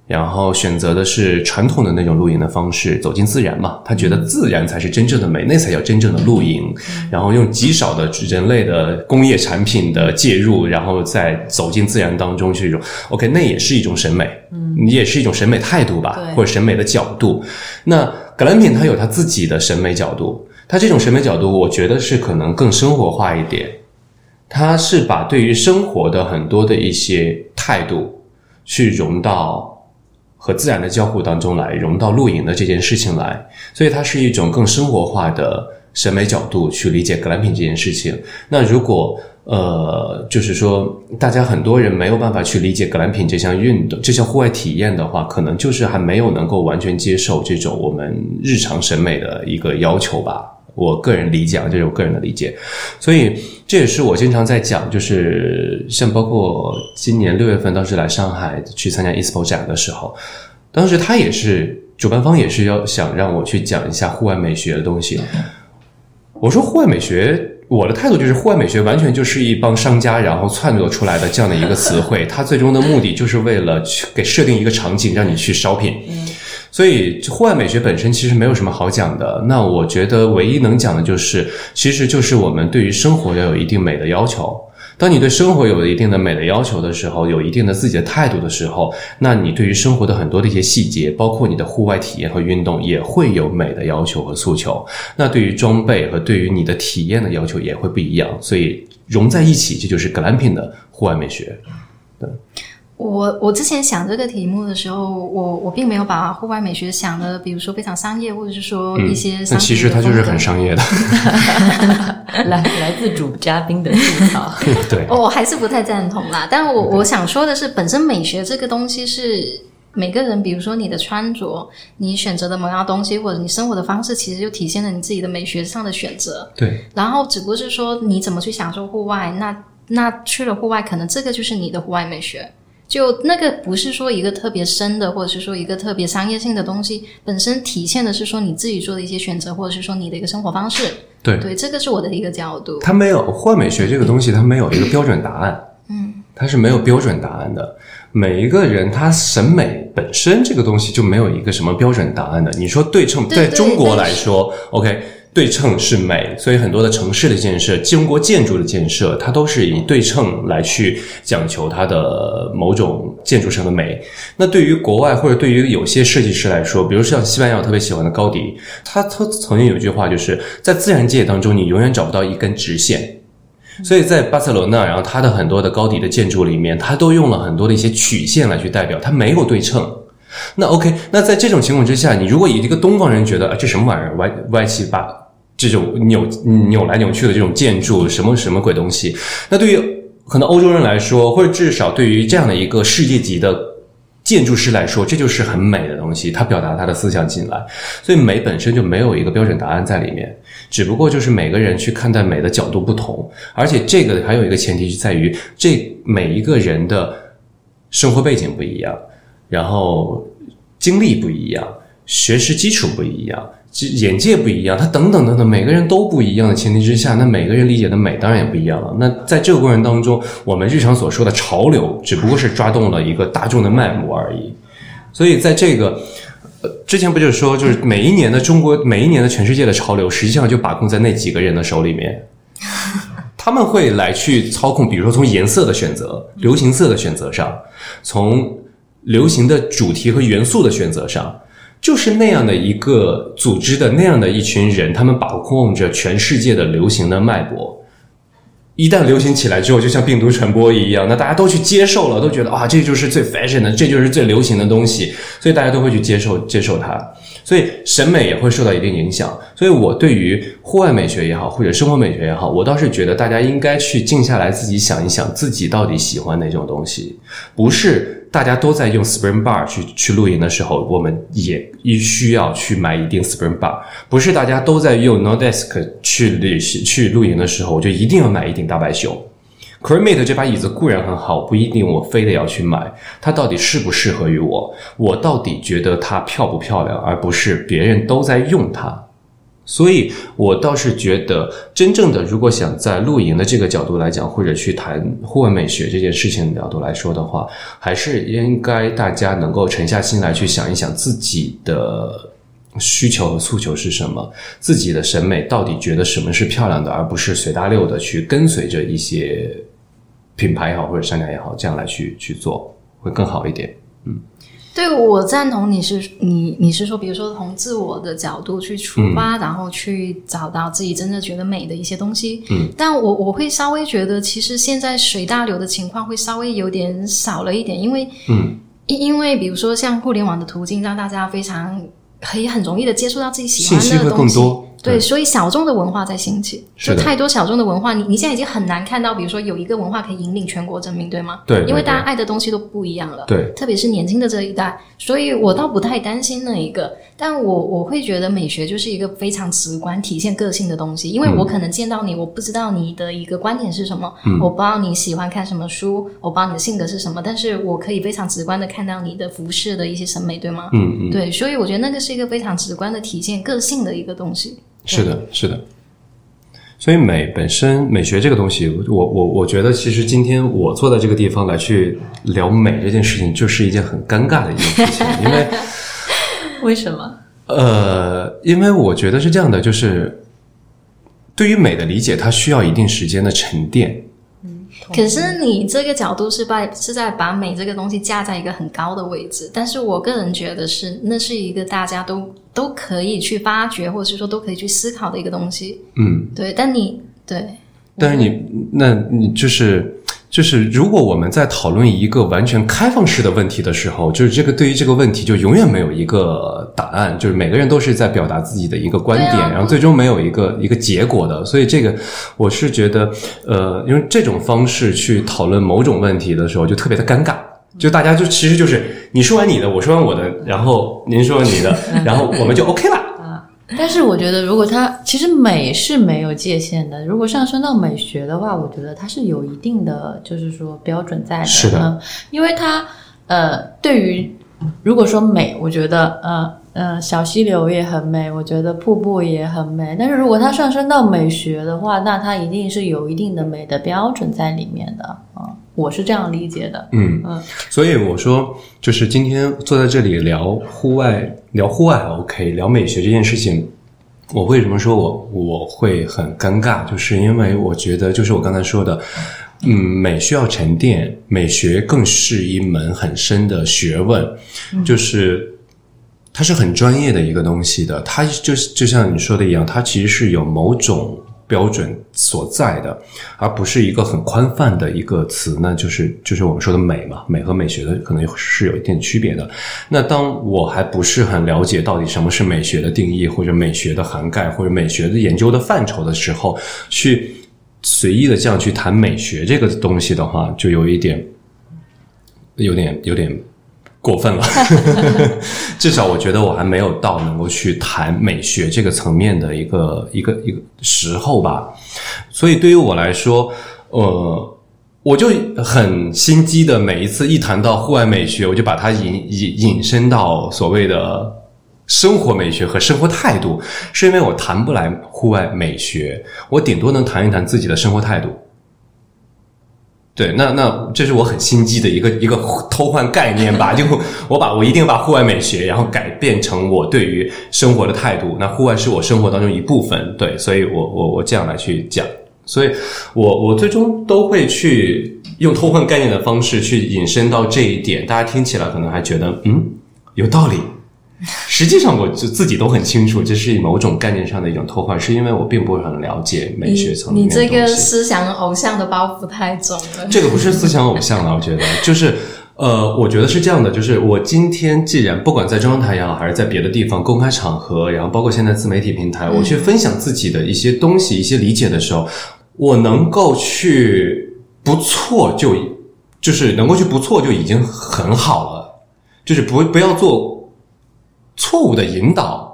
然后选择的是传统的那种露营的方式，走进自然嘛。他觉得自然才是真正的美，那才叫真正的露营。然后用极少的人类的工业产品的介入，然后再走进自然当中去，一种 OK，那也是一种审美，嗯，你也是一种审美态度吧，或者审美的角度。那格兰品它有它自己的审美角度，它这种审美角度，我觉得是可能更生活化一点。它是把对于生活的很多的一些态度，去融到和自然的交互当中来，融到露营的这件事情来，所以它是一种更生活化的审美角度去理解格兰品这件事情。那如果呃，就是说，大家很多人没有办法去理解格兰品这项运动、这项户外体验的话，可能就是还没有能够完全接受这种我们日常审美的一个要求吧。我个人理解啊，这是我个人的理解，所以这也是我经常在讲，就是像包括今年六月份当时来上海去参加 ESPO 展的时候，当时他也是主办方也是要想让我去讲一下户外美学的东西。我说户外美学，我的态度就是户外美学完全就是一帮商家然后创作出来的这样的一个词汇，它最终的目的就是为了去给设定一个场景让你去 shopping。所以户外美学本身其实没有什么好讲的。那我觉得唯一能讲的就是，其实就是我们对于生活要有一定美的要求。当你对生活有了一定的美的要求的时候，有一定的自己的态度的时候，那你对于生活的很多的一些细节，包括你的户外体验和运动，也会有美的要求和诉求。那对于装备和对于你的体验的要求也会不一样，所以融在一起，这就是 glamping 的户外美学。对我我之前想这个题目的时候，我我并没有把户外美学想的，比如说非常商业，或者是说一些那商其实它就是很商业的，来 来自主嘉宾的吐槽。对。我还是不太赞同啦。但我我想说的是，本身美学这个东西是每个人，比如说你的穿着，你选择的某样东西，或者你生活的方式，其实就体现了你自己的美学上的选择。对，然后只不过是说你怎么去享受户外，那那去了户外，可能这个就是你的户外美学。就那个不是说一个特别深的，或者是说一个特别商业性的东西，本身体现的是说你自己做的一些选择，或者是说你的一个生活方式。对对，这个是我的一个角度。它没有换美学这个东西，它没有一个标准答案。嗯，它是没有标准答案的。每一个人他审美本身这个东西就没有一个什么标准答案的。你说对称，在中国对来说，OK，对称是美，所以很多的城市的建设、中国建筑的建设，它都是以对称来去讲求它的某种建筑上的美。那对于国外或者对于有些设计师来说，比如像西班牙我特别喜欢的高迪，他他曾经有一句话，就是在自然界当中，你永远找不到一根直线。所以在巴塞罗那，然后它的很多的高迪的建筑里面，它都用了很多的一些曲线来去代表，它没有对称。那 OK，那在这种情况之下，你如果以一个东方人觉得啊，这什么玩意儿，歪歪七八这种扭扭来扭去的这种建筑，什么什么鬼东西？那对于可能欧洲人来说，或者至少对于这样的一个世界级的建筑师来说，这就是很美的东西，他表达他的思想进来，所以美本身就没有一个标准答案在里面，只不过就是每个人去看待美的角度不同，而且这个还有一个前提是在于这每一个人的生活背景不一样，然后经历不一样，学识基础不一样。眼界不一样，他等等等等，每个人都不一样的前提之下，那每个人理解的美当然也不一样了。那在这个过程当中，我们日常所说的潮流，只不过是抓动了一个大众的脉搏而已。所以在这个之前不就是说，就是每一年的中国，每一年的全世界的潮流，实际上就把控在那几个人的手里面。他们会来去操控，比如说从颜色的选择、流行色的选择上，从流行的主题和元素的选择上，就是那样的一个组织的那样的一群人，他们把控着全世界的流行的脉搏。一旦流行起来之后，就像病毒传播一样，那大家都去接受了，都觉得啊，这就是最 fashion 的，这就是最流行的东西，所以大家都会去接受接受它，所以审美也会受到一定影响。所以我对于户外美学也好，或者生活美学也好，我倒是觉得大家应该去静下来，自己想一想，自己到底喜欢哪种东西，不是大家都在用 Spring Bar 去去露营的时候，我们也一需要去买一定 Spring Bar，不是大家都在用 No Desk 去旅行去露营的时候，我就一定要买一顶大白熊。Cremate 这把椅子固然很好，不一定我非得要去买。它到底适不适合于我？我到底觉得它漂不漂亮，而不是别人都在用它。所以我倒是觉得，真正的如果想在露营的这个角度来讲，或者去谈户外美学这件事情的角度来说的话，还是应该大家能够沉下心来去想一想自己的需求和诉求是什么，自己的审美到底觉得什么是漂亮的，而不是随大溜的去跟随着一些品牌也好或者商家也好，这样来去去做，会更好一点。嗯对，我赞同你是你你是说，比如说从自我的角度去出发，然后去找到自己真的觉得美的一些东西。嗯，但我我会稍微觉得，其实现在水大流的情况会稍微有点少了一点，因为嗯，因因为比如说像互联网的途径，让大家非常可以很容易的接触到自己喜欢信息会的东西。更多。对，所以小众的文化在兴起，是就太多小众的文化，你你现在已经很难看到，比如说有一个文化可以引领全国证明，对吗？对对因为大家爱的东西都不一样了。对特别是年轻的这一代，所以我倒不太担心那一个。但我我会觉得美学就是一个非常直观、体现个性的东西，因为我可能见到你，我不知道你的一个观点是什么，我不知道你喜欢看什么书，我不知道你的性格是什么，但是我可以非常直观的看到你的服饰的一些审美，对吗？嗯嗯，对，所以我觉得那个是一个非常直观的体现个性的一个东西。是的，是的。所以美本身，美学这个东西，我我我觉得，其实今天我坐在这个地方来去聊美这件事情，就是一件很尴尬的一件事情，因为 为什么？呃，因为我觉得是这样的，就是对于美的理解，它需要一定时间的沉淀。可是你这个角度是把是在把美这个东西架在一个很高的位置，但是我个人觉得是那是一个大家都都可以去发掘，或者是说都可以去思考的一个东西。嗯，对，但你对，但是你，那你就是就是，如果我们在讨论一个完全开放式的问题的时候，就是这个对于这个问题就永远没有一个答案，就是每个人都是在表达自己的一个观点，啊然后最终没有一个一个结果的。所以这个我是觉得，呃，用这种方式去讨论某种问题的时候，就特别的尴尬。就大家就其实就是你说完你的，我说完我的，然后您说完你的，然后我们就 OK 了。但是我觉得，如果它其实美是没有界限的。如果上升到美学的话，我觉得它是有一定的，就是说标准在的。是的嗯，因为它呃，对于如果说美，我觉得呃呃，小溪流也很美，我觉得瀑布也很美。但是如果它上升到美学的话，那它一定是有一定的美的标准在里面的啊、我是这样理解的。嗯嗯，所以我说，就是今天坐在这里聊户外，聊户外还 OK，聊美学这件事情，我为什么说我我会很尴尬？就是因为我觉得，就是我刚才说的，嗯，美需要沉淀，美学更是一门很深的学问，就是。它是很专业的一个东西的，它就是就像你说的一样，它其实是有某种标准所在的，而不是一个很宽泛的一个词，那就是就是我们说的美嘛，美和美学的可能是有一定区别的。那当我还不是很了解到底什么是美学的定义，或者美学的涵盖，或者美学的研究的范畴的时候，去随意的这样去谈美学这个东西的话，就有一点，有点有点过分了。至少我觉得我还没有到能够去谈美学这个层面的一个一个一个时候吧。所以对于我来说，呃，我就很心机的，每一次一谈到户外美学，我就把它引引引申到所谓的生活美学和生活态度，是因为我谈不来户外美学，我顶多能谈一谈自己的生活态度。对，那那这是我很心机的一个一个偷换概念吧，就我把我一定把户外美学，然后改变成我对于生活的态度。那户外是我生活当中一部分，对，所以我我我这样来去讲，所以我我最终都会去用偷换概念的方式去引申到这一点，大家听起来可能还觉得嗯有道理。实际上，我就自己都很清楚，这是某种概念上的一种偷换，是因为我并不是很了解美学层你面的你这个思想偶像的包袱太重了。这个不是思想偶像了，我觉得就是。呃，我觉得是这样的，就是我今天既然不管在中央台也好，还是在别的地方公开场合，然后包括现在自媒体平台，我去分享自己的一些东西、一些理解的时候，我能够去不错就就是能够去不错就已经很好了，就是不不要做错误的引导。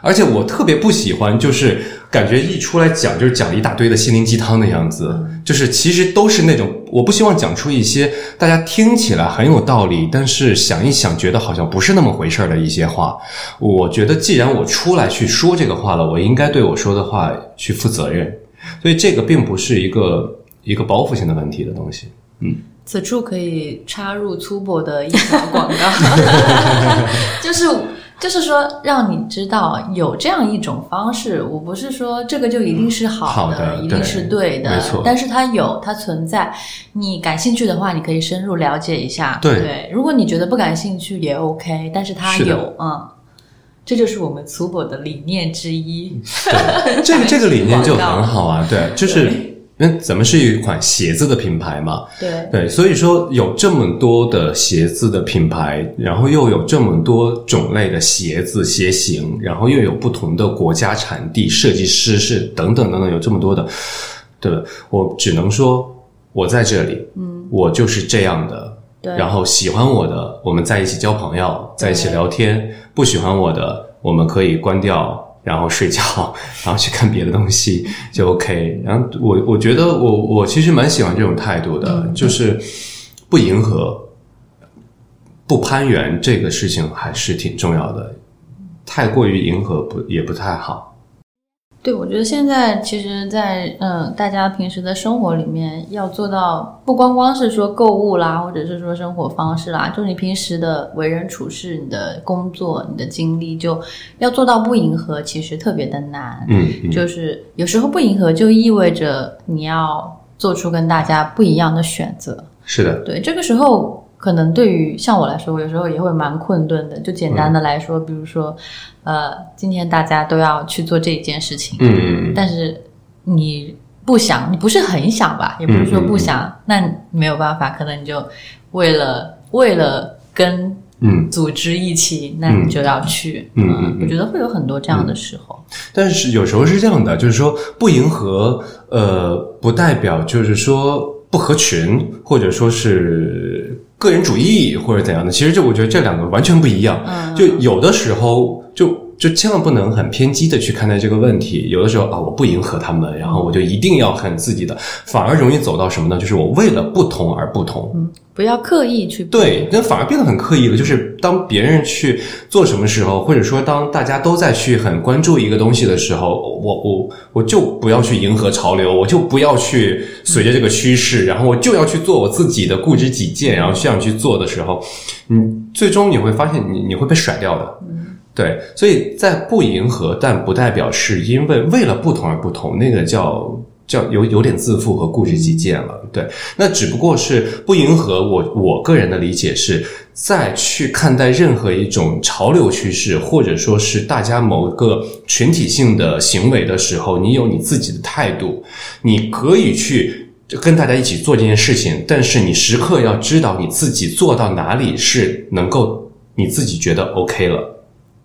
而且我特别不喜欢，就是感觉一出来讲就是讲了一大堆的心灵鸡汤的样子，就是其实都是那种我不希望讲出一些大家听起来很有道理，但是想一想觉得好像不是那么回事儿的一些话。我觉得既然我出来去说这个话了，我应该对我说的话去负责任，所以这个并不是一个一个包袱性的问题的东西。嗯此处可以插入粗博的一条广告，就是就是说让你知道有这样一种方式，我不是说这个就一定是好好的一定是对的，没错但是它有它存在，你感兴趣的话，你可以深入了解一下。对如果你觉得不感兴趣也 OK，但是它有，嗯，这就是我们粗博的理念之一。对，这个这个理念就很好啊，对，就是因为咱们是一款鞋子的品牌嘛，对，对，所以说有这么多的鞋子的品牌，然后又有这么多种类的鞋子鞋型，然后又有不同的国家产地、设计师是等等等等，有这么多的，对吧？我只能说我在这里，嗯，我就是这样的。对。然后喜欢我的，我们在一起交朋友，在一起聊天；不喜欢我的，我们可以关掉，然后睡觉，然后去看别的东西就 OK。然后我我觉得我我其实蛮喜欢这种态度的，就是不迎合、不攀援这个事情还是挺重要的。太过于迎合不也不太好。对，我觉得现在其实在，嗯，大家平时的生活里面要做到，不光光是说购物啦，或者是说生活方式啦，就是你平时的为人处事、你的工作、你的经历，就要做到不迎合，其实特别的难。嗯嗯，就是有时候不迎合，就意味着你要做出跟大家不一样的选择。是的，对，这个时候可能对于像我来说，我有时候也会蛮困顿的。就简单的来说，比如说，呃，今天大家都要去做这一件事情，嗯，但是你不想，你不是很想吧？也不是说不想，那没有办法，可能你就为了为了跟嗯，组织一起，那你就要去。嗯嗯嗯我觉得会有很多这样的时候。但是有时候是这样的，就是说不迎合，呃，不代表就是说不合群，或者说是个人主义或者怎样的。其实就我觉得这两个完全不一样。嗯就有的时候就就千万不能很偏激的去看待这个问题。有的时候啊，我不迎合他们，然后我就一定要很自己的，反而容易走到什么呢？就是我为了不同而不同。嗯不要刻意去对，那反而变得很刻意了。就是当别人去做什么时候，或者说当大家都在去很关注一个东西的时候，我我我就不要去迎合潮流，我就不要去随着这个趋势，然后我就要去做我自己的固执己见，然后这样去做的时候，你，最终你会发现你你会被甩掉的。对，所以在不迎合，但不代表是因为为了不同而不同，那个叫叫有有点自负和固执己见了。对，那只不过是不迎合我我个人的理解是，在去看待任何一种潮流趋势，或者说是大家某个群体性的行为的时候，你有你自己的态度，你可以去。跟大家一起做这件事情，但是你时刻要知道你自己做到哪里是能够你自己觉得 OK 了，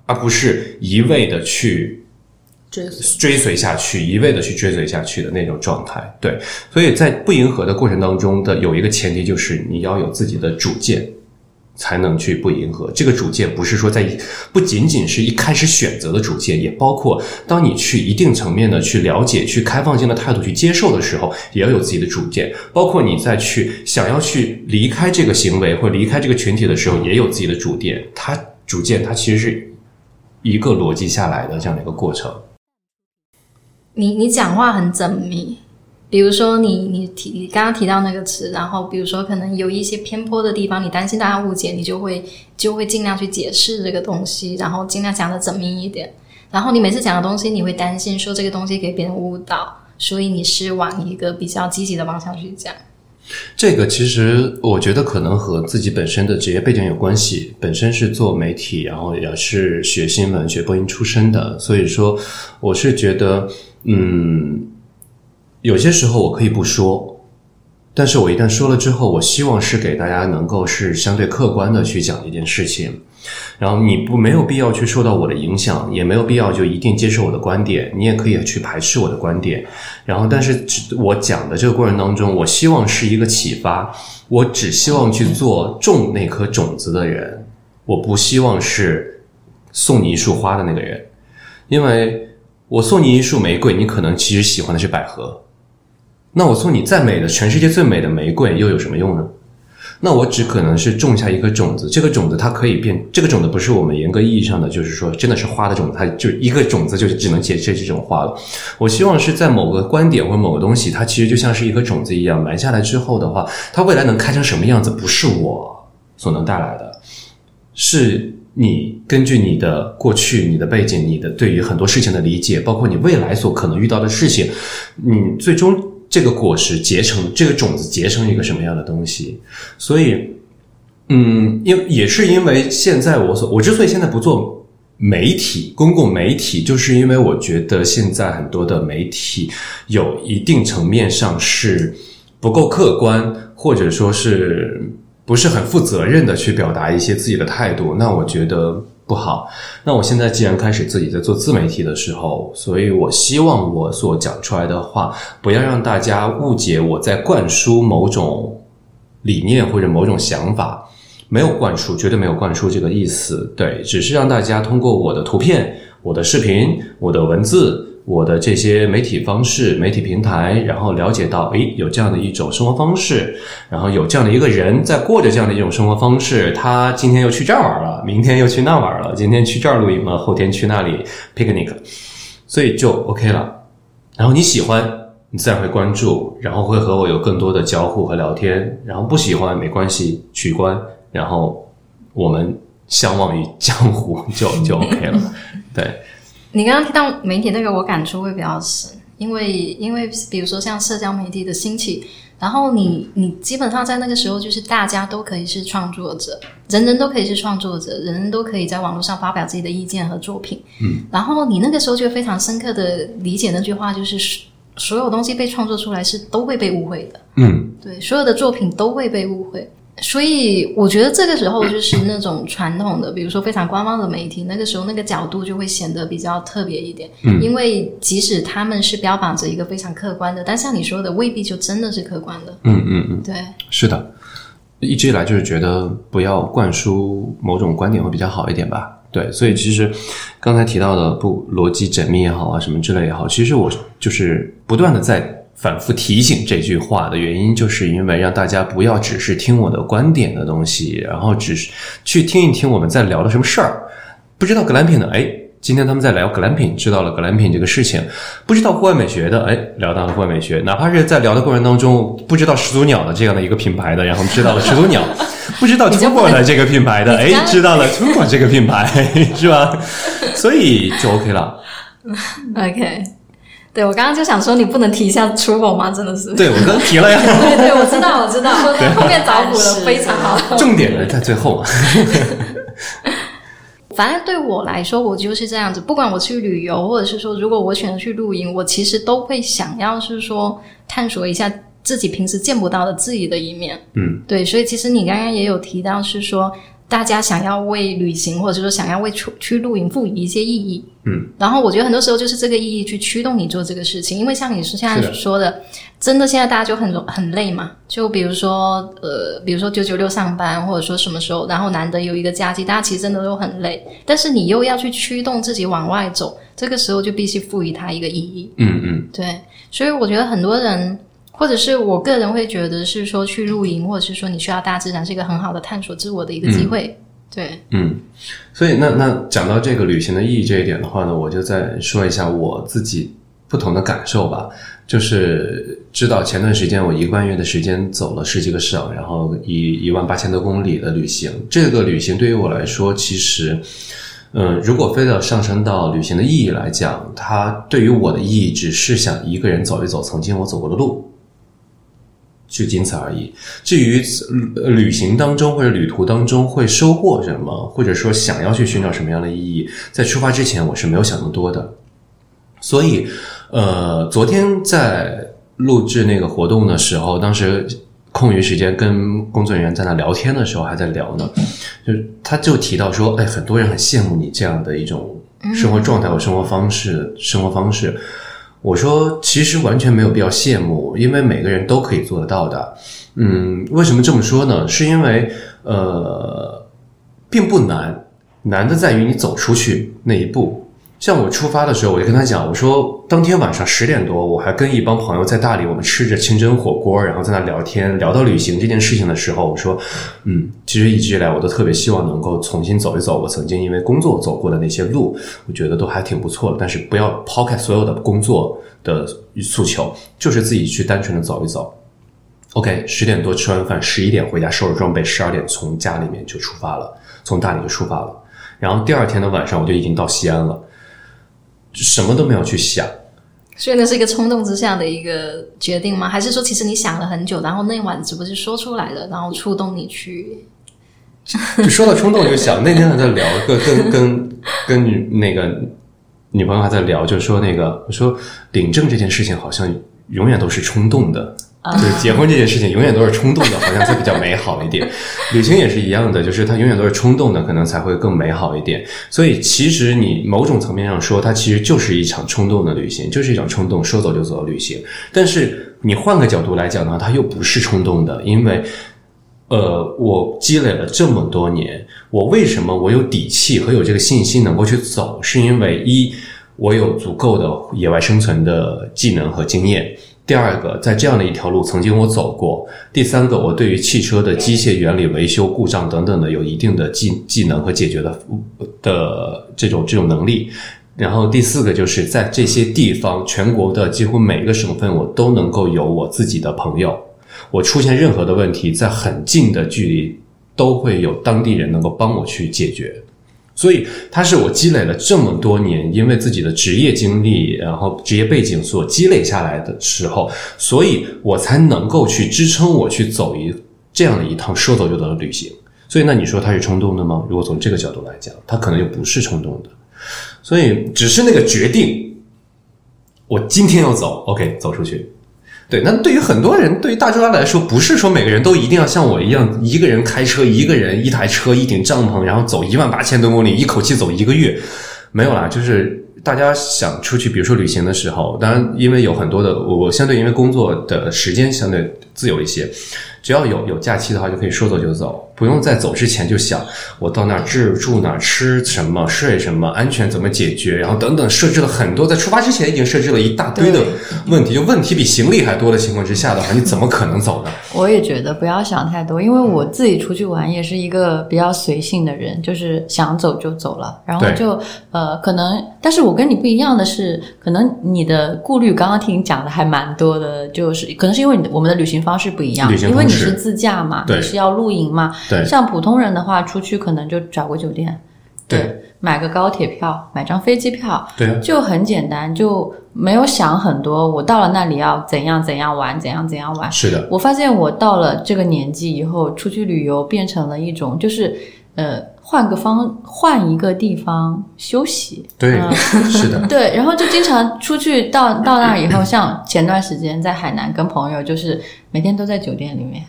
而不是一味的去追随。追随下去，一味的去追随下去的那种状态。对，所以在不迎合的过程当中的有一个前提就是你要有自己的主见，才能去不迎合。这个主见不是说在不仅仅是一开始选择的主见，也包括当你去一定层面的去了解、去开放性的态度去接受的时候，也要有自己的主见。包括你在去想要去离开这个行为或离开这个群体的时候，也有自己的主见。它主见它其实是一个逻辑下来的这样的一个过程。你你讲话很缜密，比如说你你提你刚刚提到那个词，然后比如说可能有一些偏颇的地方，你担心大家误解，你就会就会尽量去解释这个东西，然后尽量讲的缜密一点。然后你每次讲的东西，你会担心说这个东西给别人误导，所以你是往一个比较积极的方向去讲。这个其实我觉得可能和自己本身的职业背景有关系，本身是做媒体，然后也是学新闻、学播音出身的，所以说我是觉得，嗯，有些时候我可以不说，但是我一旦说了之后，我希望是给大家能够是相对客观的去讲一件事情，然后你不没有必要去受到我的影响，也没有必要就一定接受我的观点，你也可以去排斥我的观点。然后，但是我讲的这个过程当中，我希望是一个启发，我只希望去做种那颗种子的人，我不希望是送你一束花的那个人，因为我送你一束玫瑰，你可能其实喜欢的是百合，那我送你再美的全世界最美的玫瑰又有什么用呢？那我只可能是种下一颗种子，这个种子它可以变，这个种子不是我们严格意义上的，就是说真的是花的种子，它就一个种子就只能结这这种花了。我希望是在某个观点或某个东西，它其实就像是一颗种子一样埋下来之后的话，它未来能开成什么样子，不是我所能带来的，是你根据你的过去、你的背景、你的对于很多事情的理解，包括你未来所可能遇到的事情，你最终。这个果实结成这个种子结成一个什么样的东西？所以，嗯，因也是因为现在我所我之所以现在不做媒体公共媒体，就是因为我觉得现在很多的媒体有一定层面上是不够客观，或者说是不是很负责任的去表达一些自己的态度。那我觉得。不好，那我现在既然开始自己在做自媒体的时候，所以我希望我所讲出来的话，不要让大家误解我在灌输某种理念或者某种想法，没有灌输，绝对没有灌输这个意思。对，只是让大家通过我的图片、我的视频、我的文字。我的这些媒体方式、媒体平台，然后了解到，诶，有这样的一种生活方式，然后有这样的一个人在过着这样的一种生活方式，他今天又去这儿玩了，明天又去那玩了，今天去这儿露营了，后天去那里 picnic，所以就 OK 了。然后你喜欢，你自然会关注，然后会和我有更多的交互和聊天。然后不喜欢没关系，取关，然后我们相忘于江湖，就就 OK 了。对。你刚刚提到媒体那个，我感触会比较深，因为因为比如说像社交媒体的兴起，然后你你基本上在那个时候就是大家都可以是创作者，人人都可以是创作者，人人都可以在网络上发表自己的意见和作品。嗯，然后你那个时候就非常深刻的理解那句话，就是所有东西被创作出来是都会被误会的。嗯对，所有的作品都会被误会，所以我觉得这个时候就是那种传统的，比如说非常官方的媒体，那个时候那个角度就会显得比较特别一点。嗯因为即使他们是标榜着一个非常客观的，但像你说的，未必就真的是客观的。嗯嗯嗯，对，是的，一直以来就是觉得不要灌输某种观点会比较好一点吧。对，所以其实刚才提到的不逻辑缜密也好啊，什么之类也好，其实我就是不断的在反复提醒这句话的原因，就是因为让大家不要只是听我的观点的东西，然后只是去听一听我们在聊的什么事儿。不知道格兰品的，哎，今天他们在聊格兰品，知道了格兰品这个事情；不知道户外美学的，哎，聊到了户外美学。哪怕是在聊的过程当中，不知道始祖鸟的这样的一个品牌的，然后知道了始祖鸟；不知道 Tubo 的这个品牌的，哎知道了 Tubo 这个品牌，是吧？所以就 OK 了。OK，对我刚刚就想说，你不能提一下 Trouble 吗？真的是。对我刚提了呀，对对，我知道，我知道，后面找补了非常好。重点的在最后。反正对我来说，我就是这样子。不管我去旅游，或者是说，如果我选择去露营，我其实都会想要是说探索一下自己平时见不到的自己的一面。嗯，对，所以其实你刚刚也有提到，是说大家想要为旅行，或者是说想要为出去露营赋予一些意义。嗯，然后我觉得很多时候就是这个意义去驱动你做这个事情，因为像你是现在说的，真的现在大家就很很累嘛。就比如说呃，比如说九九六上班，或者说什么时候，然后难得有一个假期，大家其实真的都很累，但是你又要去驱动自己往外走，这个时候就必须赋予它一个意义。嗯嗯对，所以我觉得很多人，或者是我个人会觉得是说去露营，或者是说你需要大自然是一个很好的探索自我的一个机会。对，嗯，所以那那讲到这个旅行的意义这一点的话呢，我就再说一下我自己不同的感受吧。就是知道前段时间我一个半月的时间走了十几个省，然后一一万八千多公里的旅行。这个旅行对于我来说，其实，嗯，如果非得上升到旅行的意义来讲，它对于我的意义只是想一个人走一走曾经我走过的路。就仅此而已。至于旅行当中或者旅途当中会收获什么，或者说想要去寻找什么样的意义，在出发之前我是没有想那么多的。所以，呃，昨天在录制那个活动的时候，当时空余时间跟工作人员在那聊天的时候，还在聊呢，就他就提到说，哎，很多人很羡慕你这样的一种生活状态和生活方式，生活方式。我说，其实完全没有必要羡慕，因为每个人都可以做得到的。嗯，为什么这么说呢？是因为呃，并不难，难的在于你走出去那一步。像我出发的时候，我就跟他讲，我说当天晚上十点多，我还跟一帮朋友在大理，我们吃着清真火锅，然后在那聊天，聊到旅行这件事情的时候，我说，嗯，其实一直以来我都特别希望能够重新走一走我曾经因为工作走过的那些路，我觉得都还挺不错的。但是不要抛开所有的工作的诉求，就是自己去单纯的走一走。OK，十点多吃完饭，十一点回家收拾装备，十二点从家里面就出发了，从大理就出发了。然后第二天的晚上我就已经到西安了。什么都没有去想，所以那是一个冲动之下的一个决定吗？还是说其实你想了很久，然后那晚只不过是说出来了，然后触动你去？就说到冲动就想，那天还在聊，跟跟跟跟女那个女朋友还在聊，就说那个我说领证这件事情好像永远都是冲动的。就是结婚这件事情永远都是冲动的，好像才比较美好一点。旅行也是一样的，就是它永远都是冲动的，可能才会更美好一点。所以其实你某种层面上说，它其实就是一场冲动的旅行，就是一场冲动说走就走的旅行。但是你换个角度来讲呢，它又不是冲动的，因为呃，我积累了这么多年，我为什么我有底气和有这个信心能够去走？是因为一我有足够的野外生存的技能和经验。第二个，在这样的一条路，曾经我走过；第三个，我对于汽车的机械原理、维修、故障等等的有一定的技技能和解决的的这种这种能力。然后第四个，就是在这些地方，全国的几乎每个省份，我都能够有我自己的朋友。我出现任何的问题，在很近的距离都会有当地人能够帮我去解决。所以它是我积累了这么多年，因为自己的职业经历，然后职业背景所积累下来的时候，所以我才能够去支撑我去走一这样的一趟说走就走的旅行。所以，那你说它是冲动的吗？如果从这个角度来讲，它可能就不是冲动的。所以，只是那个决定，我今天要走，OK，走出去。对，那对于很多人，对于大家来说，不是说每个人都一定要像我一样，一个人开车，一个人一台车，一顶帐篷，然后走一万八千多公里，一口气走一个月，没有啦。就是大家想出去，比如说旅行的时候，当然因为有很多的，我相对因为工作的时间相对自由一些。只要有有假期的话，就可以说走就走，不用在走之前就想我到那儿住住哪儿吃什么睡什么安全怎么解决，然后等等设置了很多，在出发之前已经设置了一大堆的问题，就问题比行李还多的情况之下的话，你怎么可能走呢？我也觉得不要想太多，因为我自己出去玩也是一个比较随性的人，就是想走就走了，然后就呃可能，但是我跟你不一样的是，可能你的顾虑刚刚听你讲的还蛮多的，就是可能是因为你的我们的旅行方式不一样，因为。你是自驾嘛？你是要露营嘛？对，像普通人的话，出去可能就找个酒店，对，买个高铁票，买张飞机票，对，就很简单，就没有想很多。我到了那里要怎样怎样玩，怎样怎样玩。是的，我发现我到了这个年纪以后，出去旅游变成了一种，就是呃，换个方，换一个地方休息。对，是的，对，然后就经常出去到到那以后，像前段时间在海南跟朋友就是。每天都在酒店里面，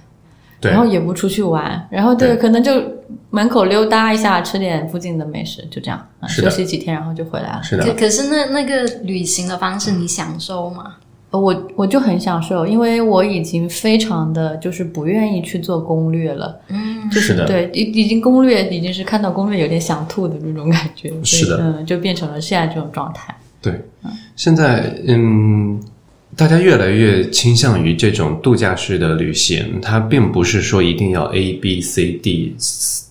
然后也不出去玩，然后对，可能就门口溜达一下，吃点附近的美食，就这样，休息几天，然后就回来了。是的。可可是那那个旅行的方式，你享受吗？我我就很享受，因为我已经非常的就是不愿意去做攻略了。嗯，就是对，已已经攻略已经是看到攻略有点想吐的那种感觉。是的，嗯，就变成了现在这种状态。对，现在嗯。大家越来越倾向于这种度假式的旅行，它并不是说一定要 A B C D